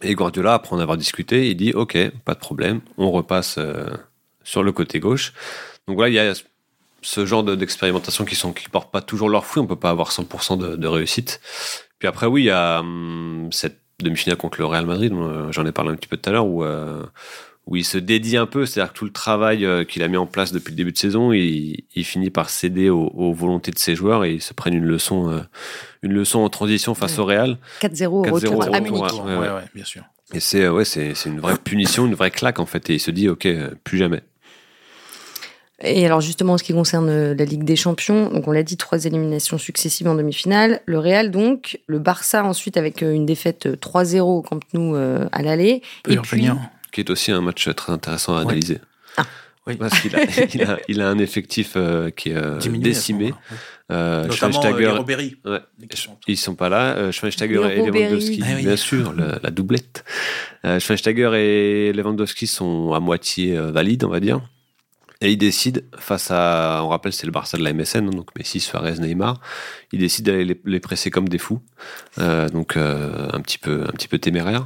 Et Guardiola, après en avoir discuté, il dit OK, pas de problème, on repasse euh, sur le côté gauche. Donc voilà, il y a ce genre d'expérimentation qui sont qui portent pas toujours leurs fruits. On peut pas avoir 100% de, de, réussite. Puis après, oui, il y a hum, cette demi-finale contre le Real Madrid. J'en ai parlé un petit peu tout à l'heure où euh, où il se dédie un peu, c'est-à-dire que tout le travail euh, qu'il a mis en place depuis le début de saison, il, il finit par céder aux, volontés de ses joueurs et ils se prennent une leçon, euh, une leçon en transition face au Real. 4-0 au retour à Munich. Ouais, ouais, bien sûr. Et c'est ouais, c'est une vraie punition, une vraie claque en fait. Et il se dit, ok, plus jamais. Et alors justement, en ce qui concerne euh, la Ligue des Champions, donc on l'a dit, trois éliminations successives en demi-finale. Le Real donc, le Barça ensuite avec une défaite 3-0 au Camp Nou à l'aller. Et puis, qui est aussi un match très intéressant à analyser. Ah. Oui. Parce qu'il a, il a, il a, un effectif euh, qui est euh, décimé. Euh, Notamment euh, les Robéry. Ouais. Ils sont pas là. Euh, Schweinsteiger et Lewandowski, ah, oui. bien sûr, le, la doublette. Euh, Schweinsteiger et Lewandowski sont à moitié valides, on va dire. Et il décide, face à, on rappelle, c'est le Barça de la MSN, hein, donc Messi, Suarez, Neymar, il décide d'aller les, presser comme des fous, euh, donc euh, un petit peu, un petit peu téméraire.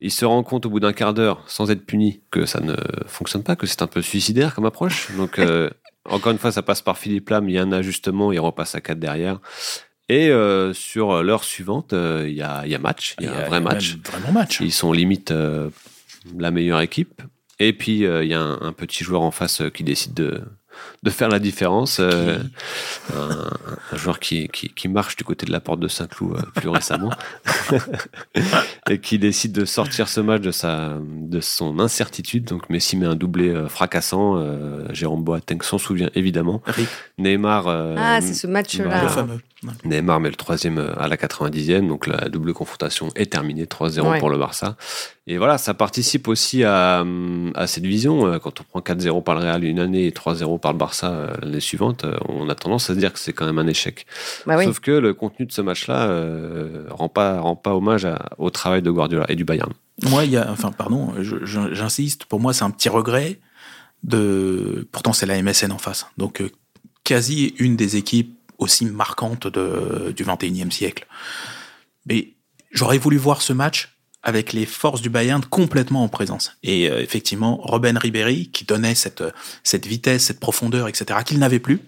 Il se rend compte au bout d'un quart d'heure, sans être puni, que ça ne fonctionne pas, que c'est un peu suicidaire comme approche. Donc euh, encore une fois, ça passe par Philippe Lam, il y a un ajustement, il repasse à 4 derrière. Et euh, sur l'heure suivante, euh, il y, a, y a match, il y a un vrai match. Vraiment match. Ils sont limite la meilleure équipe. Et puis, euh, il y a un, un, petit joueur en face euh, qui décide de, de faire la différence. Euh, un, un, joueur qui, qui, qui, marche du côté de la porte de Saint-Cloud euh, plus récemment et qui décide de sortir ce match de, sa, de son incertitude. Donc Messi met un doublé euh, fracassant. Euh, Jérôme Boateng s'en souvient évidemment. Neymar. ah, c'est ce match-là. Neymar met le troisième à la 90e. Donc la double confrontation est terminée. 3-0 ouais. pour le Barça. Et voilà, ça participe aussi à, à cette vision. Quand on prend 4-0 par le Real une année et 3-0 par le Barça euh, l'année suivante, euh, on a tendance à se dire que c'est quand même un échec. Bah oui. Sauf que le contenu de ce match-là euh, rend pas rend pas hommage à, au travail de Guardiola et du Bayern. Moi, il y a, enfin, pardon, j'insiste. Pour moi, c'est un petit regret. De, pourtant, c'est la MSN en face. Donc, euh, quasi une des équipes aussi marquantes de, du 21e siècle. Mais j'aurais voulu voir ce match avec les forces du Bayern complètement en présence. Et euh, effectivement, Robben Ribéry, qui donnait cette, cette vitesse, cette profondeur, etc., qu'il n'avait plus,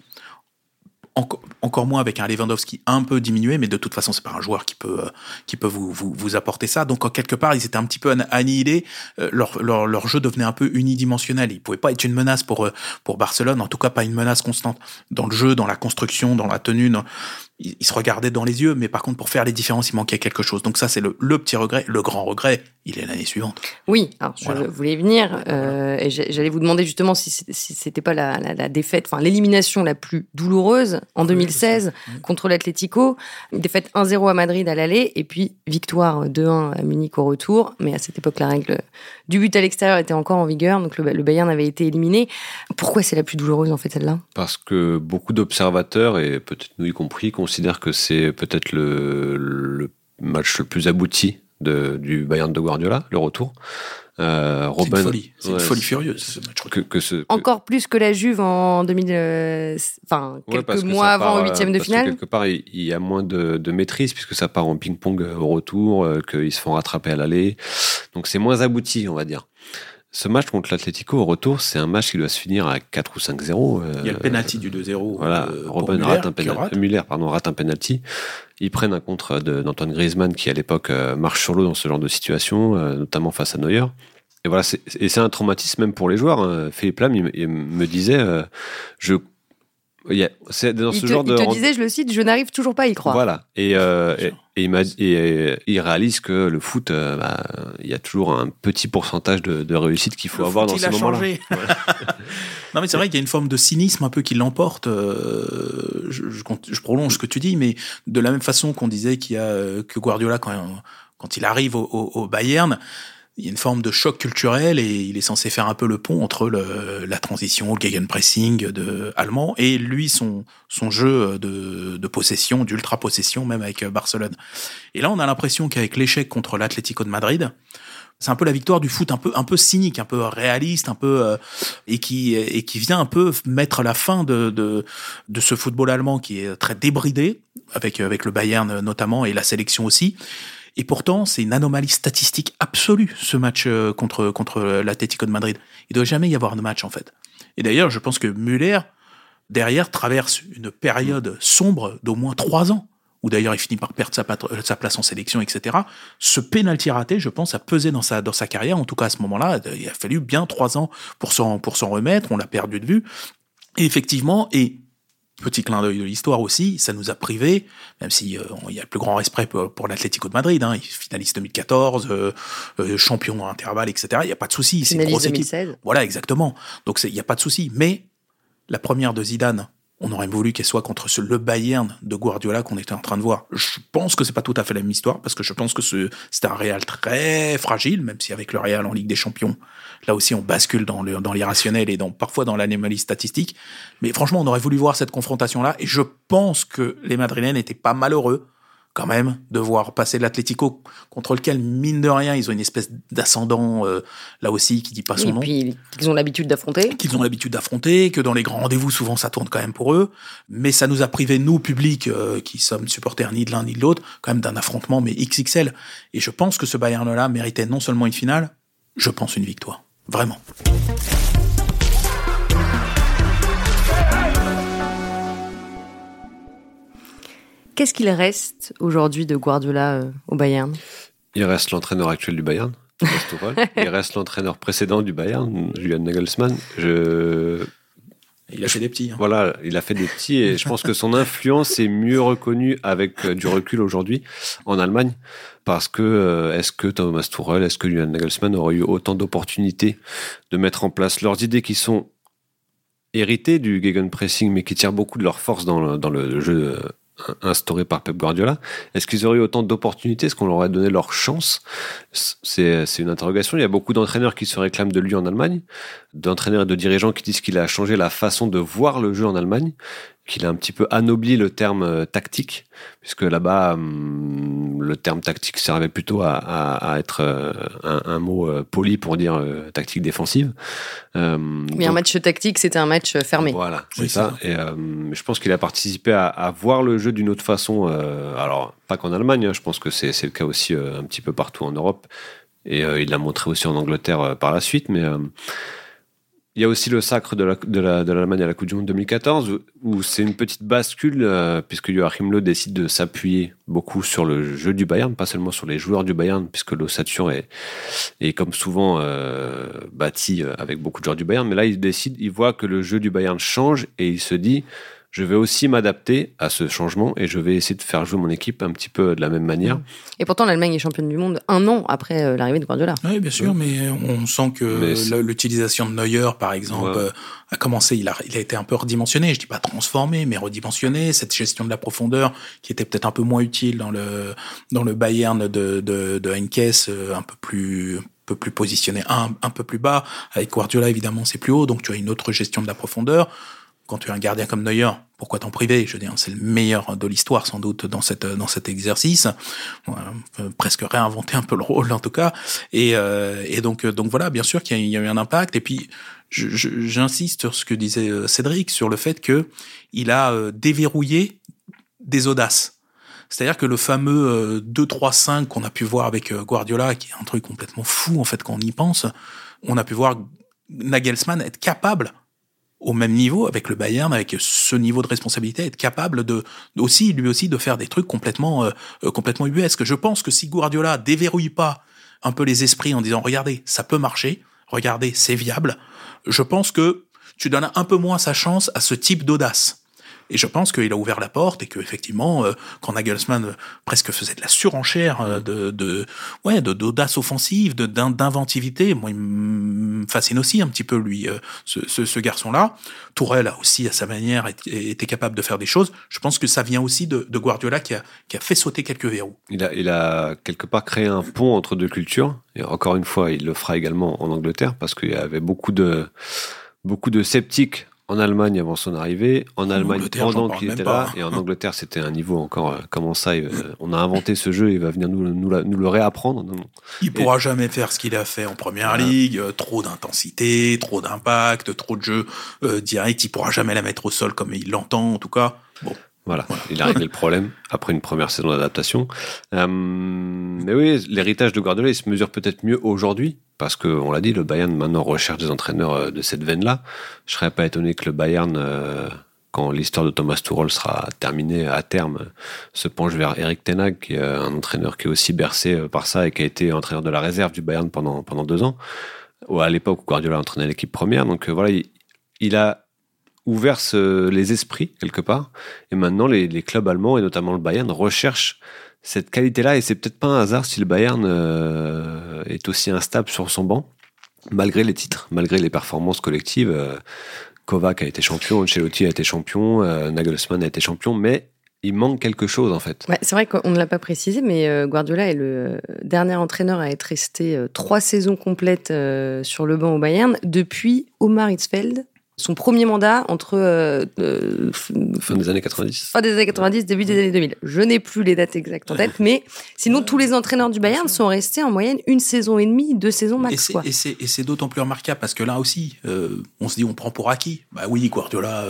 encore, moins avec un Lewandowski un peu diminué, mais de toute façon, c'est pas un joueur qui peut, euh, qui peut vous, vous, vous, apporter ça. Donc, quelque part, ils étaient un petit peu annihilés. Euh, leur, leur, leur, jeu devenait un peu unidimensionnel. Ils pouvaient pas être une menace pour, euh, pour Barcelone, en tout cas pas une menace constante dans le jeu, dans la construction, dans la tenue il, se regardait dans les yeux, mais par contre, pour faire les différences, il manquait quelque chose. Donc ça, c'est le, le, petit regret. Le grand regret, il est l'année suivante. Oui, alors je voulais venir, euh, et j'allais vous demander justement si, si c'était pas la, la, la défaite, enfin l'élimination la plus douloureuse en 2016 contre l'Atlético. Défaite 1-0 à Madrid à l'aller, et puis victoire 2-1 à Munich au retour. Mais à cette époque, la règle du but à l'extérieur était encore en vigueur, donc le, le Bayern avait été éliminé. Pourquoi c'est la plus douloureuse en fait celle-là? Parce que beaucoup d'observateurs, et peut-être nous y compris, considère que c'est peut-être le, match le plus abouti de, du Bayern de Guardiola, le retour. Euh, c'est une folie, c'est une folie furieuse ce match. Que, Encore plus que la Juve en 2000, euh, enfin quelques mois avant huitième de finale. quelque part, il y a moins de, de maîtrise puisque ça part en ping-pong au retour, euh, qu'ils se font rattraper à l'aller. Donc c'est moins abouti, on va dire. Ce match contre l'Atlético au retour, c'est un match qui doit se finir à 4 ou 5-0. Euh, Il y a le penalty du 2-0. Voilà, euh, Robin rate un penalty. Muller pardon, rate un penalty. Ils prennent un contre d'Antoine Griezmann qui à l'époque euh, marche sur l'eau dans ce genre de situation, notamment face à Neuer. Et voilà, c'est un traumatisme même pour les joueurs. Hein. Philippe Lam, il, me disait, je c'est dans ce genre de. Il te disait, je le cite, je n'arrive toujours pas à y croire. Voilà. Et, euh, et, il m'a, et, il réalise que le foot, euh, bah, il y a toujours un petit pourcentage de, de réussite qu'il faut avoir dans ces moments-là. non, mais c'est vrai qu'il y a une forme de cynisme un peu qui l'emporte. Euh, je, je, prolonge ce que tu dis, mais de la même façon qu'on disait qu'il y a que Guardiola quand, quand il arrive au, au Bayern il y a une forme de choc culturel et il est censé faire un peu le pont entre le, la transition, le gegenpressing de allemand et lui son son jeu de, de possession, d'ultra possession même avec Barcelone. Et là, on a l'impression qu'avec l'échec contre l'Atlético de Madrid, c'est un peu la victoire du foot un peu un peu cynique, un peu réaliste, un peu euh, et qui et qui vient un peu mettre la fin de, de de ce football allemand qui est très débridé avec avec le Bayern notamment et la sélection aussi et pourtant, c'est une anomalie statistique absolue, ce match euh, contre, contre l'Atlético de Madrid. Il doit jamais y avoir de match, en fait. Et d'ailleurs, je pense que Muller, derrière, traverse une période sombre d'au moins trois ans, où d'ailleurs il finit par perdre sa, sa, place en sélection, etc. Ce pénalty raté, je pense, a pesé dans sa, dans sa carrière. En tout cas, à ce moment-là, il a fallu bien trois ans pour s'en, pour s'en remettre. On l'a perdu de vue. Et effectivement, et petit clin d'œil de l'histoire aussi, ça nous a privé, même si euh, il y a le plus grand respect pour, pour l'Atlético de Madrid, hein, finaliste 2014, euh, euh, champion à intervalle, etc. Il n'y a pas de souci. C'est une grosse 2016. équipe. Voilà, exactement. Donc il n'y a pas de souci. Mais la première de Zidane, on aurait voulu qu'elle soit contre ce, le Bayern de Guardiola qu'on était en train de voir. Je pense que c'est pas tout à fait la même histoire parce que je pense que c'est un Real très fragile, même si avec le Real en Ligue des Champions, là aussi on bascule dans l'irrationnel et dans, parfois dans l'anomalie statistique. Mais franchement, on aurait voulu voir cette confrontation-là et je pense que les Madrilènes n'étaient pas malheureux quand même de voir passer l'Atlético contre lequel mine de rien ils ont une espèce d'ascendant euh, là aussi qui dit pas son nom. Et puis qu'ils ont l'habitude d'affronter. Qu'ils ont l'habitude d'affronter, que dans les grands rendez-vous souvent ça tourne quand même pour eux, mais ça nous a privé nous public euh, qui sommes supporters ni de l'un ni de l'autre quand même d'un affrontement mais XXL. Et je pense que ce Bayern là méritait non seulement une finale, je pense une victoire, vraiment. Qu'est-ce qu'il reste aujourd'hui de Guardiola euh, au Bayern? Il reste l'entraîneur actuel du Bayern, Il reste l'entraîneur précédent du Bayern, Julian Nagelsmann. Je... Il a fait des petits. Hein. Voilà, il a fait des petits et je pense que son influence est mieux reconnue avec euh, du recul aujourd'hui en Allemagne parce que euh, est-ce que Thomas Tuchel, est-ce que Julian Nagelsmann auraient eu autant d'opportunités de mettre en place leurs idées qui sont héritées du gegenpressing mais qui tirent beaucoup de leur force dans le, dans le jeu instauré par Pep Guardiola. Est-ce qu'ils auraient eu autant d'opportunités? Est-ce qu'on leur aurait donné leur chance? C'est une interrogation. Il y a beaucoup d'entraîneurs qui se réclament de lui en Allemagne, d'entraîneurs et de dirigeants qui disent qu'il a changé la façon de voir le jeu en Allemagne qu'il a un petit peu anobli le terme euh, tactique, puisque là-bas, hum, le terme tactique servait plutôt à, à, être euh, un, un, mot euh, poli pour dire tactique défensive. Mais un match tactique, c'était un match fermé. Voilà, c'est ça. Et je pense qu'il a participé à, à, voir le jeu d'une autre façon. alors, pas qu'en Allemagne, hein, je pense que c'est le cas aussi un petit peu partout en Europe. Et il l'a montré aussi en Angleterre par la suite, mais il y a aussi le sacre de l'Allemagne à la Coupe du Monde 2014, où, c'est une petite bascule, euh, puisque Joachim Löw décide de s'appuyer beaucoup sur le jeu du Bayern, pas seulement sur les joueurs du Bayern, puisque l'ossature est, comme souvent euh, bâti avec beaucoup de joueurs du Bayern. Mais là, il décide, il voit que le jeu du Bayern change et il se dit je vais aussi m'adapter à ce changement et je vais essayer de faire jouer mon équipe un petit peu de la même manière. Et pourtant, l'Allemagne est championne du monde un an après euh, l'arrivée de Guardiola. Oui, bien sûr, mais on sent que l'utilisation de Neuer, par exemple, euh, a commencé, il a, il a été un peu redimensionné, je dis pas transformé, mais redimensionné. Cette gestion de la profondeur qui était peut-être un peu moins utile dans le, dans le Bayern de, de, euh, un peu plus peu plus positionné un, un peu plus bas. Avec Guardiola, évidemment, c'est plus haut, donc tu as une autre gestion de la profondeur quand tu es un gardien comme Neuer, pourquoi t'en priver? Je veux dire, c'est le meilleur de l'histoire sans doute dans cette dans cet exercice. presque réinventer un peu le rôle en tout cas. Et, euh, et donc donc voilà, bien sûr qu'il y, a eu un impact. Et puis j'insiste sur ce que disait euh, Cédric sur le fait que il a euh, déverrouillé des audaces. C'est-à-dire que le fameux 2-3-5 qu'on a pu voir avec Guardiola, qui est un truc complètement fou en fait quand on y pense, on a pu voir Nagelsmann être capable au même niveau avec le Bayern, avec ce niveau de responsabilité, être capable de aussi lui aussi de faire des trucs complètement euh, euh, complètement ubuesques. Je pense que si Guardiola déverrouille pas un peu les esprits en disant regardez ça peut marcher, regardez c'est viable, je pense que tu donnes un peu moins sa chance à ce type d'audace. Et je pense qu'il a ouvert la porte et que effectivement, euh, quand Nagelsmann euh, presque faisait de la surenchère euh, de, ouais, de d'audace offensive, de d'inventivité, moi il me fascine aussi un petit peu lui, ce, garçon-là. Tourelle a aussi à sa manière été capable de faire des choses. Je pense que ça vient aussi de, Guardiola qui a, fait sauter quelques verrous. Il a, il a quelque part créé un pont entre deux cultures. Et encore une fois, il le fera également en Angleterre parce qu'il y avait beaucoup de beaucoup de sceptiques en Allemagne avant son arrivée, en, Allemagne pendant qu'il était là, et en Angleterre c'était un niveau encore. Euh, comment ça euh, On a inventé ce jeu, il va venir nous, nous, nous le réapprendre. Non, Il pourra jamais faire ce qu'il a fait en première ligue. Euh, trop d'intensité, trop d'impact, trop de jeux direct. Il pourra jamais la mettre au sol comme il l'entend en tout cas. Bon. Voilà, il a réglé le problème après une première saison d'adaptation. mais oui, l'héritage de Guardiola, il se mesure peut-être mieux aujourd'hui parce que on l'a dit, le Bayern maintenant recherche des entraîneurs euh, de cette veine-là. Je serais pas étonné que le Bayern, euh, quand l'histoire de Thomas Tuchel sera terminée à terme, se penche vers Eric Tenag, qui est un entraîneur qui est aussi bercé euh, par ça et qui a été entraîneur de la réserve du Bayern pendant pendant deux ans, ou à l'époque où Guardiola entraînait l'équipe première. Donc voilà, il, a ouvert les esprits quelque part, et maintenant les, clubs allemands et notamment le Bayern recherchent cette qualité-là, et c'est peut-être pas un hasard si le Bayern euh, est aussi instable sur son banc, malgré les titres, malgré les performances collectives. Euh, Kovac a été champion, Ancelotti a été champion, euh, Nagelsmann a été champion, mais il manque quelque chose en fait. c'est vrai qu'on ne l'a pas précisé, mais Guardiola est le dernier entraîneur à être resté trois saisons complètes sur le banc au Bayern depuis Omar Hitzfeld son premier mandat entre euh, euh, fin des années 90 fin des années 90 début des années 2000 je n'ai plus les dates exactes en tête mais sinon tous les entraîneurs du Bayern sont restés en moyenne une saison et demie deux saisons max et c'est d'autant plus remarquable parce que là aussi euh, on se dit on prend pour acquis. Bah oui Guardiola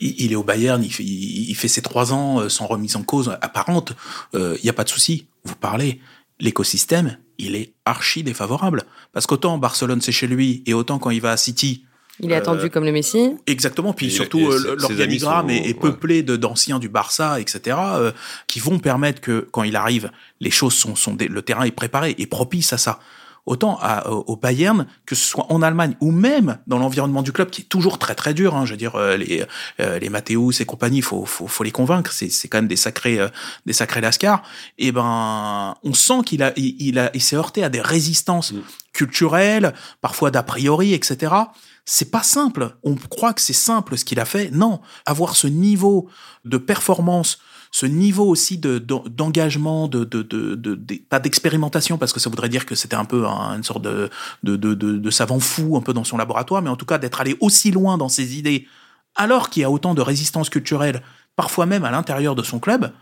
il, est au Bayern il fait, il, fait ses trois ans sans remise en cause apparente. Il n'y a pas de souci vous parlez. L'écosystème il est archi défavorable. Parce qu'autant Barcelone c'est chez lui et autant quand il va à City il est attendu euh, comme le Messie. Exactement. Puis surtout, euh, l'organigramme est, peuplé de d'anciens du Barça, etc., euh, qui vont permettre que quand il arrive, les choses sont, sont le terrain est préparé et propice à ça. Autant à, au Bayern, que ce soit en Allemagne ou même dans l'environnement du club, qui est toujours très très dur. Hein, je veux dire, les les Mathéus et compagnie, faut faut, faut les convaincre. C'est c'est quand même des sacrés des sacrés lascars. Et ben, on sent qu'il a il, a il s'est heurté à des résistances mm. culturelles, parfois d'a priori, etc c'est pas simple. On croit que c'est simple ce qu'il a fait. Non, avoir ce niveau de performance, ce niveau aussi de d'engagement, de, de, de, pas d'expérimentation parce que ça voudrait dire que c'était un peu une sorte de, de, de, de savant fou un peu dans son laboratoire, mais en tout cas d'être allé aussi loin dans ses idées, alors qu'il y a autant de résistance culturelle, parfois même à l'intérieur de son club.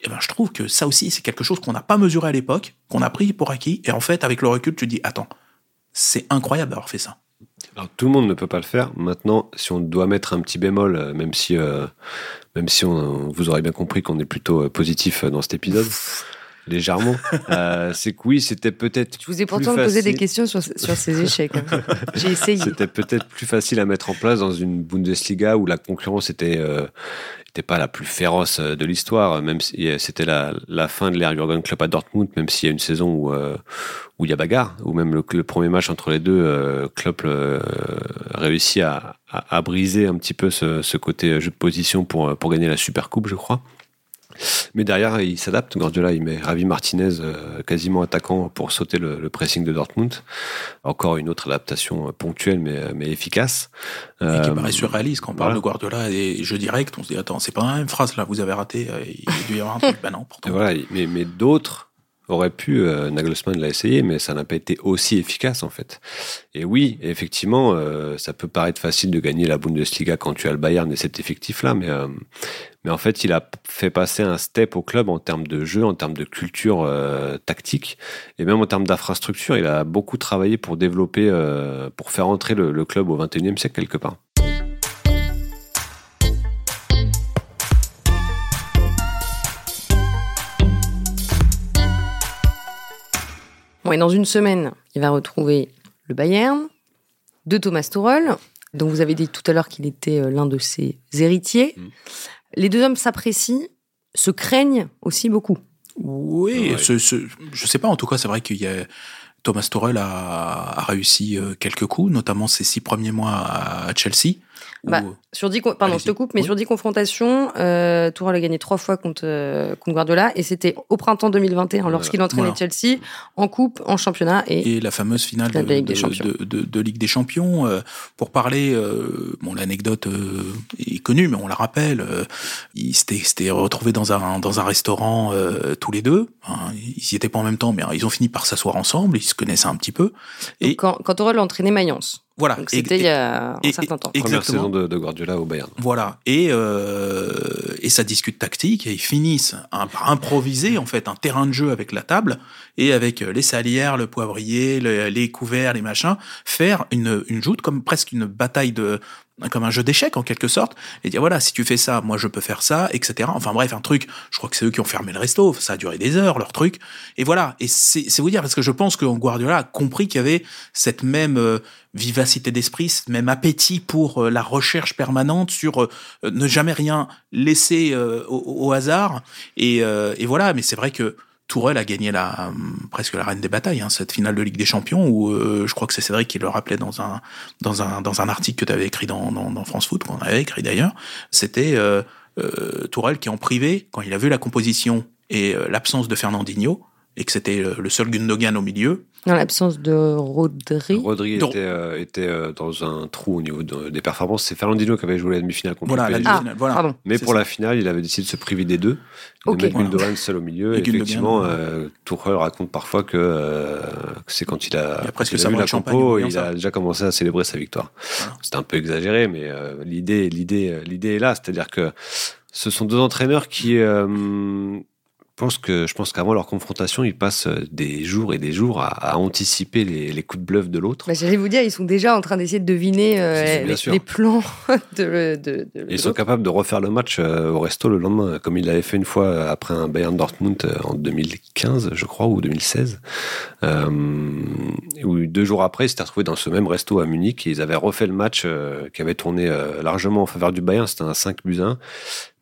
Eh ben, je trouve que ça aussi, c'est quelque chose qu'on n'a pas mesuré à l'époque, qu'on a pris pour acquis, et en fait, avec le recul, tu dis, attends, c'est incroyable d'avoir fait ça. Alors, tout le monde ne peut pas le faire. Maintenant, si on doit mettre un petit bémol, euh, même si, euh, même si on, vous aurez bien compris qu'on est plutôt euh, positif dans cet épisode, légèrement. euh, c'est que oui, c'était peut-être. Je vous ai pourtant posé des questions sur, sur ces échecs. Hein. J'ai essayé. C'était peut-être plus facile à mettre en place dans une Bundesliga où la concurrence était euh, était pas la plus féroce euh, de l'histoire, même si c'était la, fin de l'ère Jurgen Klopp à Dortmund, même s'il y a une saison où euh, où il y a bagarre, ou même le, premier match entre les deux, euh, Klopp euh, réussit à, à, à, briser un petit peu ce, ce côté jeu de position pour pour gagner la Super Coupe, je crois. Mais derrière, il s'adapte. Guardiola, il met Ravi Martinez euh, quasiment attaquant pour sauter le, le, pressing de Dortmund. Encore une autre adaptation ponctuelle, mais, mais efficace. Et qui paraît surréaliste quand on parle de Guardiola et jeu direct. On se dit, attends, c'est pas la même phrase là, vous avez raté. Il doit y avoir un truc. ben non, pourtant. Et voilà, mais, mais d'autres aurait pu, euh, Nagelsmann l'a essayé, mais ça n'a pas été aussi efficace en fait. Et oui, effectivement, euh, ça peut paraître facile de gagner la Bundesliga quand tu as le Bayern et cet effectif-là, mais, euh, mais en fait, il a fait passer un step au club en termes de jeu, en termes de culture euh, tactique, et même en termes d'infrastructure. Il a beaucoup travaillé pour développer, pour faire entrer le, le club au 21e siècle quelque part. Bon, et dans une semaine, il va retrouver le Bayern de Thomas Tuchel, dont vous avez dit tout à l'heure qu'il était l'un de ses héritiers. Mmh. Les deux hommes s'apprécient, se craignent aussi beaucoup. Oui, ouais. ce, ce, je sais pas, en tout cas, c'est vrai qu'il y a. Thomas Tuchel a, a, réussi quelques coups, notamment ses six premiers mois à Chelsea. Bah, ou... sur 10 pardon, je te coupe, mais oui. sur 10 confrontations, euh, Tourelle a gagné trois fois contre, euh, contre Guardiola et c'était au printemps 2021 lorsqu'il entraînait voilà. Chelsea en coupe, en championnat et, et la fameuse finale de, de, de, de, de Ligue des Champions. Euh, pour parler, euh, bon, l'anecdote euh, est connue, mais on la rappelle. ils s'étaient retrouvés dans un, dans un restaurant tous les deux. Hein, ils y étaient pas en même temps, mais ils ont fini par s'asseoir ensemble. Ils se connaissaient un petit peu. Et Donc quand, quand Tourelle entraîné Mayence. Voilà. C'était il y a un certain temps. Première saison de, de, Guardiola au Bayern. Voilà. Et, euh, et ça discute tactique et ils finissent un, par improviser en fait un terrain de jeu avec la table et avec les salières, le poivrier, le, les couverts, les machins, faire une, une joute comme presque une bataille de comme un jeu d'échecs en quelque sorte et dire voilà si tu fais ça moi je peux faire ça etc enfin bref un truc je crois que c'est eux qui ont fermé le resto ça a duré des heures leur truc. Et voilà. Et c'est vous dire parce que je pense que Guardiola a compris qu'il y avait cette même euh, vivacité d'esprit ce même appétit pour euh, la recherche permanente sur euh, ne jamais rien laisser au, hasard. Et, et voilà. Mais c'est vrai que Tourelle a gagné la presque la reine des batailles, hein, cette finale de Ligue des Champions où euh, je crois que c'est Cédric qui le rappelait dans un dans un dans un article que tu avais écrit dans, dans, dans France Foot qu'on avait écrit d'ailleurs. C'était euh, euh, Tourelle qui en privé quand il a vu la composition et euh, l'absence de Fernandinho et que c'était le seul Gundogan au milieu, dans l'absence de Rodri. Rodri était, euh, était euh, dans un trou au niveau de, des performances. C'est Fernandinho qui avait joué la demi-finale contre voilà, le PSG. Ah, voilà. Mais pour ça. la finale, il avait décidé de se priver des deux. De okay. mettre Gundogan voilà. seul au milieu. Et, et effectivement, euh, Tuchel raconte parfois que, euh, c'est quand il a, il a, presque il a vu la compo, il a déjà commencé à célébrer sa victoire. Voilà. C'était un peu exagéré, mais euh, l'idée, l'idée, l'idée est là. C'est-à-dire que ce sont deux entraîneurs qui pense que je pense qu'avant leur confrontation, ils passent des jours et des jours à, à anticiper les, les, coups de bluff de l'autre. Bah, J'allais vous dire, ils sont déjà en train d'essayer de deviner euh, les, les, plans de, de, de Ils sont capables de refaire le match euh, au resto le lendemain, comme ils l'avaient fait une fois après un Bayern Dortmund euh, en 2015, je crois, ou 2016. Euh, où deux jours après, ils s'étaient retrouvés dans ce même resto à Munich et ils avaient refait le match euh, qui avait tourné largement en faveur du Bayern. C'était un 5 buts 1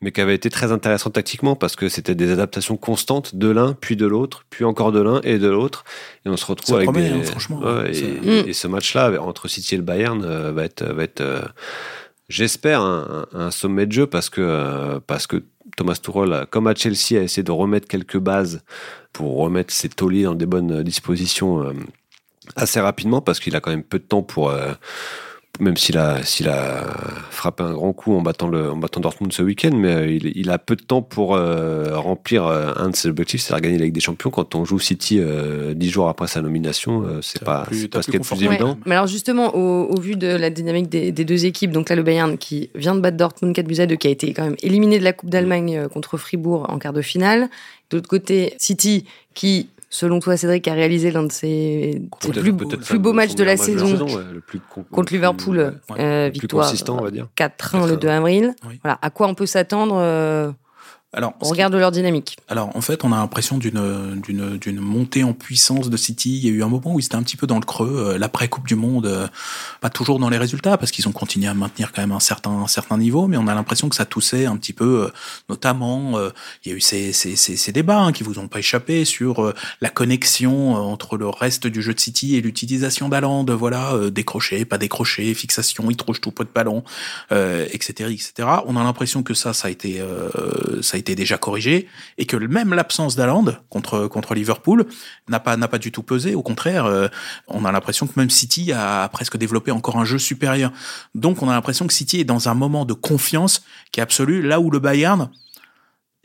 mais qui avait été très intéressant tactiquement parce que c'était des adaptations constantes de l'un, puis de l'autre, puis encore de l'un et de l'autre. Et on se retrouve avec promet, des... hein, franchement. Ouais, et, et, ce match-là, entre City et le Bayern, euh, va être, va être euh, j'espère, un, un, sommet de jeu parce que, euh, parce que Thomas Tuchel, comme à Chelsea, a essayé de remettre quelques bases pour remettre ses tauliers dans des bonnes dispositions assez rapidement parce qu'il a quand même peu de temps pour même s'il a, s'il a frappé un grand coup en battant, le, en battant Dortmund ce week-end, mais euh, il, il, a peu de temps pour euh, remplir euh, un de ses objectifs, c'est-à-dire gagner la Ligue des Champions. Quand on joue City euh, dix jours après sa nomination, euh, c'est pas, plus, pas ce qui est le plus évident. Ouais. Mais alors justement, au, au, vu de la dynamique des, des, deux équipes, donc là le Bayern qui vient de battre Dortmund 4 buts à 2, qui a été quand même éliminé de la Coupe d'Allemagne contre Fribourg en quart de finale. De l'autre côté, City qui selon toi, Cédric, a réalisé l'un de ses, ses plus, plus beaux matchs de la saison, saison ouais, le plus contre Liverpool, ouais, euh, victoire 4-1 le 2 avril. Oui. Voilà, à quoi on peut s'attendre euh, alors, on regarde leur dynamique. Alors, en fait, on a l'impression d'une, d'une, d'une montée en puissance de City. Il y a eu un moment où ils étaient un petit peu dans le creux. Euh, l'après Coupe du Monde, euh, pas toujours dans les résultats, parce qu'ils ont continué à maintenir quand même un certain, un certain niveau, mais on a l'impression que ça toussait un petit peu, euh, notamment, il y a eu ces, ces, ces, ces débats hein, qui vous ont pas échappé sur la connexion entre le reste du jeu de City et l'utilisation d'Aland. Voilà, décrocher, pas décrocher, fixation, il trouve tout pot de ballon, etc., etc. On a l'impression que ça, ça a été, ça a été déjà corrigé et que même l'absence d'Aland contre contre Liverpool n'a pas n'a pas du tout pesé. Au contraire, euh, on a l'impression que même City a presque développé encore un jeu supérieur. Donc on a l'impression que City est dans un moment de confiance qui est absolu, là où le Bayern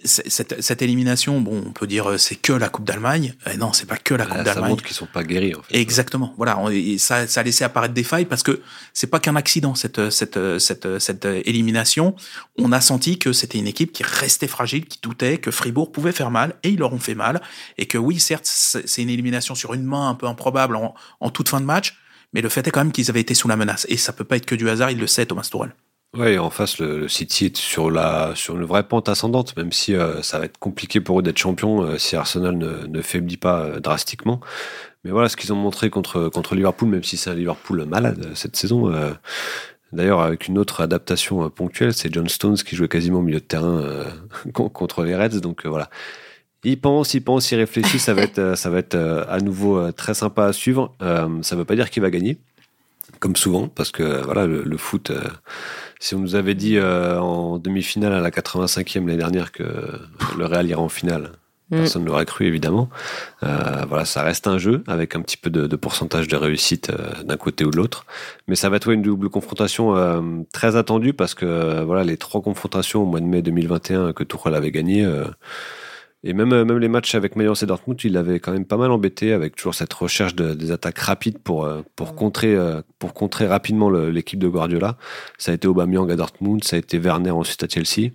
cette, cette, élimination, bon, on peut dire euh, c'est que la Coupe d'Allemagne. Eh non, c'est pas que la Coupe d'Allemagne. Ça montre qu'ils sont pas guéris. En fait. Exactement. Voilà, ça, ça a laissé apparaître des failles parce que c'est pas qu'un accident cette, cette, cette, cette élimination. On a senti que c'était une équipe qui restait fragile, qui doutait que Fribourg pouvait faire mal et ils leur ont fait mal. Et que oui, certes, c'est une élimination sur une main un peu improbable en, en toute fin de match, mais le fait est quand même qu'ils avaient été sous la menace et ça peut pas être que du hasard. Il le sait, Thomas Tuchel. Oui, en face, le, City est sur la sur une vraie pente ascendante, même si euh, ça va être compliqué pour eux d'être champion euh, si Arsenal ne, ne faiblit pas euh, drastiquement. Mais voilà ce qu'ils ont montré contre contre Liverpool, même si c'est un Liverpool malade cette saison. D'ailleurs, avec une autre adaptation ponctuelle, c'est John Stones qui jouait quasiment au milieu de terrain contre les Reds. Donc voilà, il pense, il pense, il réfléchit. Ça va être ça va être à nouveau très sympa à suivre. ça ne veut pas dire qu'il va gagner, comme souvent, parce que voilà le foot si on nous avait dit euh, en demi-finale à la 85e l'année dernière que le Real irait en finale, mm. personne ne l'aurait cru évidemment. Euh, voilà, ça reste un jeu avec un petit peu de, pourcentage de réussite euh, d'un côté ou de l'autre, mais ça va être une double confrontation très attendue parce que voilà les trois confrontations au mois de mai 2021 que Tuchel avait gagné et même, euh, même les matchs avec Mayence et Dortmund, il avait quand même pas mal embêté avec toujours cette recherche de, des attaques rapides pour, euh, contrer, euh, pour rapidement l'équipe de Guardiola. Ça a été Aubameyang à Dortmund, ça a été Werner ensuite à Chelsea.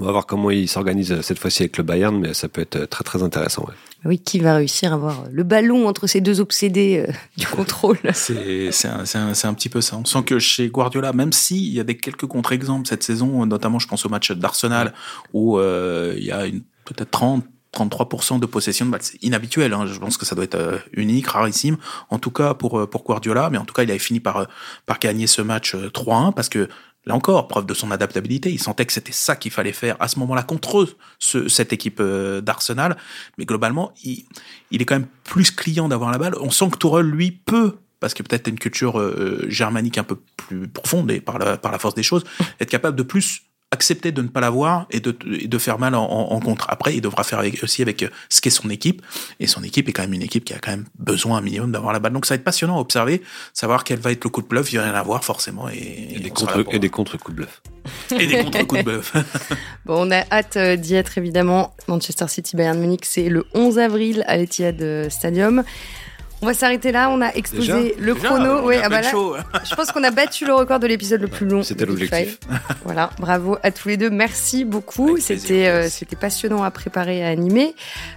On va voir comment il s'organise cette fois-ci avec le Bayern, mais ça peut être très très intéressant. Oui, qui va réussir à avoir le ballon entre ces deux obsédés du contrôle C'est un, un, un, petit peu ça. On sent que chez Guardiola, même s'il y a des quelques contre-exemples cette saison, notamment je pense au match d'Arsenal, où il y a une peut-être 30, 33% de possession de balle. C'est inhabituel. Hein. Je pense que ça doit être euh, unique, rarissime. En tout cas pour euh, pour Guardiola, mais en tout cas il avait fini par euh, par gagner ce match 3-1 parce que là encore preuve de son adaptabilité. Il sentait que c'était ça qu'il fallait faire à ce moment-là contre ce, cette équipe d'Arsenal. Mais globalement, il, il est quand même plus client d'avoir la balle. On sent que Tourelle lui peut parce que peut-être une culture germanique un peu plus profonde et par la, par la force des choses, être capable de plus accepter de ne pas l'avoir et de, de faire mal en, contre. Après, il devra faire aussi avec ce qu'est son équipe. Et son équipe est quand même une équipe qui a quand même besoin un minimum d'avoir la balle. Donc ça va être passionnant à observer, savoir quel va être le coup de bluff. Il va y en avoir forcément. Et, des, contre, et des contre-coups de bluff. et des contre-coups de bluff. bon, on a hâte euh, d'y être évidemment. Manchester City Bayern Munich, c'est le 11 avril à l'Etihad Stadium. On va s'arrêter là. On a exposé le chrono. Ah bah je pense qu'on a battu le record de l'épisode le plus long. C'était l'objectif. voilà, bravo à tous les deux. Merci beaucoup. C'était euh, c'était passionnant à préparer et à animer.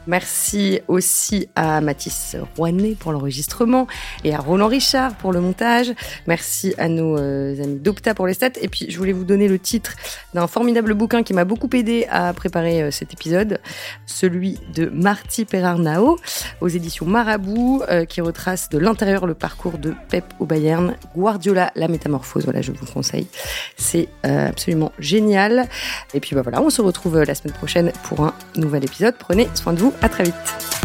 Merci aussi à Mathis Rouanet pour l'enregistrement et à Roland Richard pour le montage. Merci à nos euh, amis d'Opta pour les stats. Et puis, je voulais vous donner le titre d'un formidable bouquin qui m'a beaucoup aidé à préparer euh, cet épisode, celui de Marty Perarnao aux éditions Marabout, qui retrace de l'intérieur le parcours de Pep au Bayern. Guardiola, la métamorphose, voilà, je vous conseille. C'est euh, absolument génial. Et puis bah voilà, on se retrouve euh, la semaine prochaine pour un nouvel épisode. Prenez soin de vous, à très vite.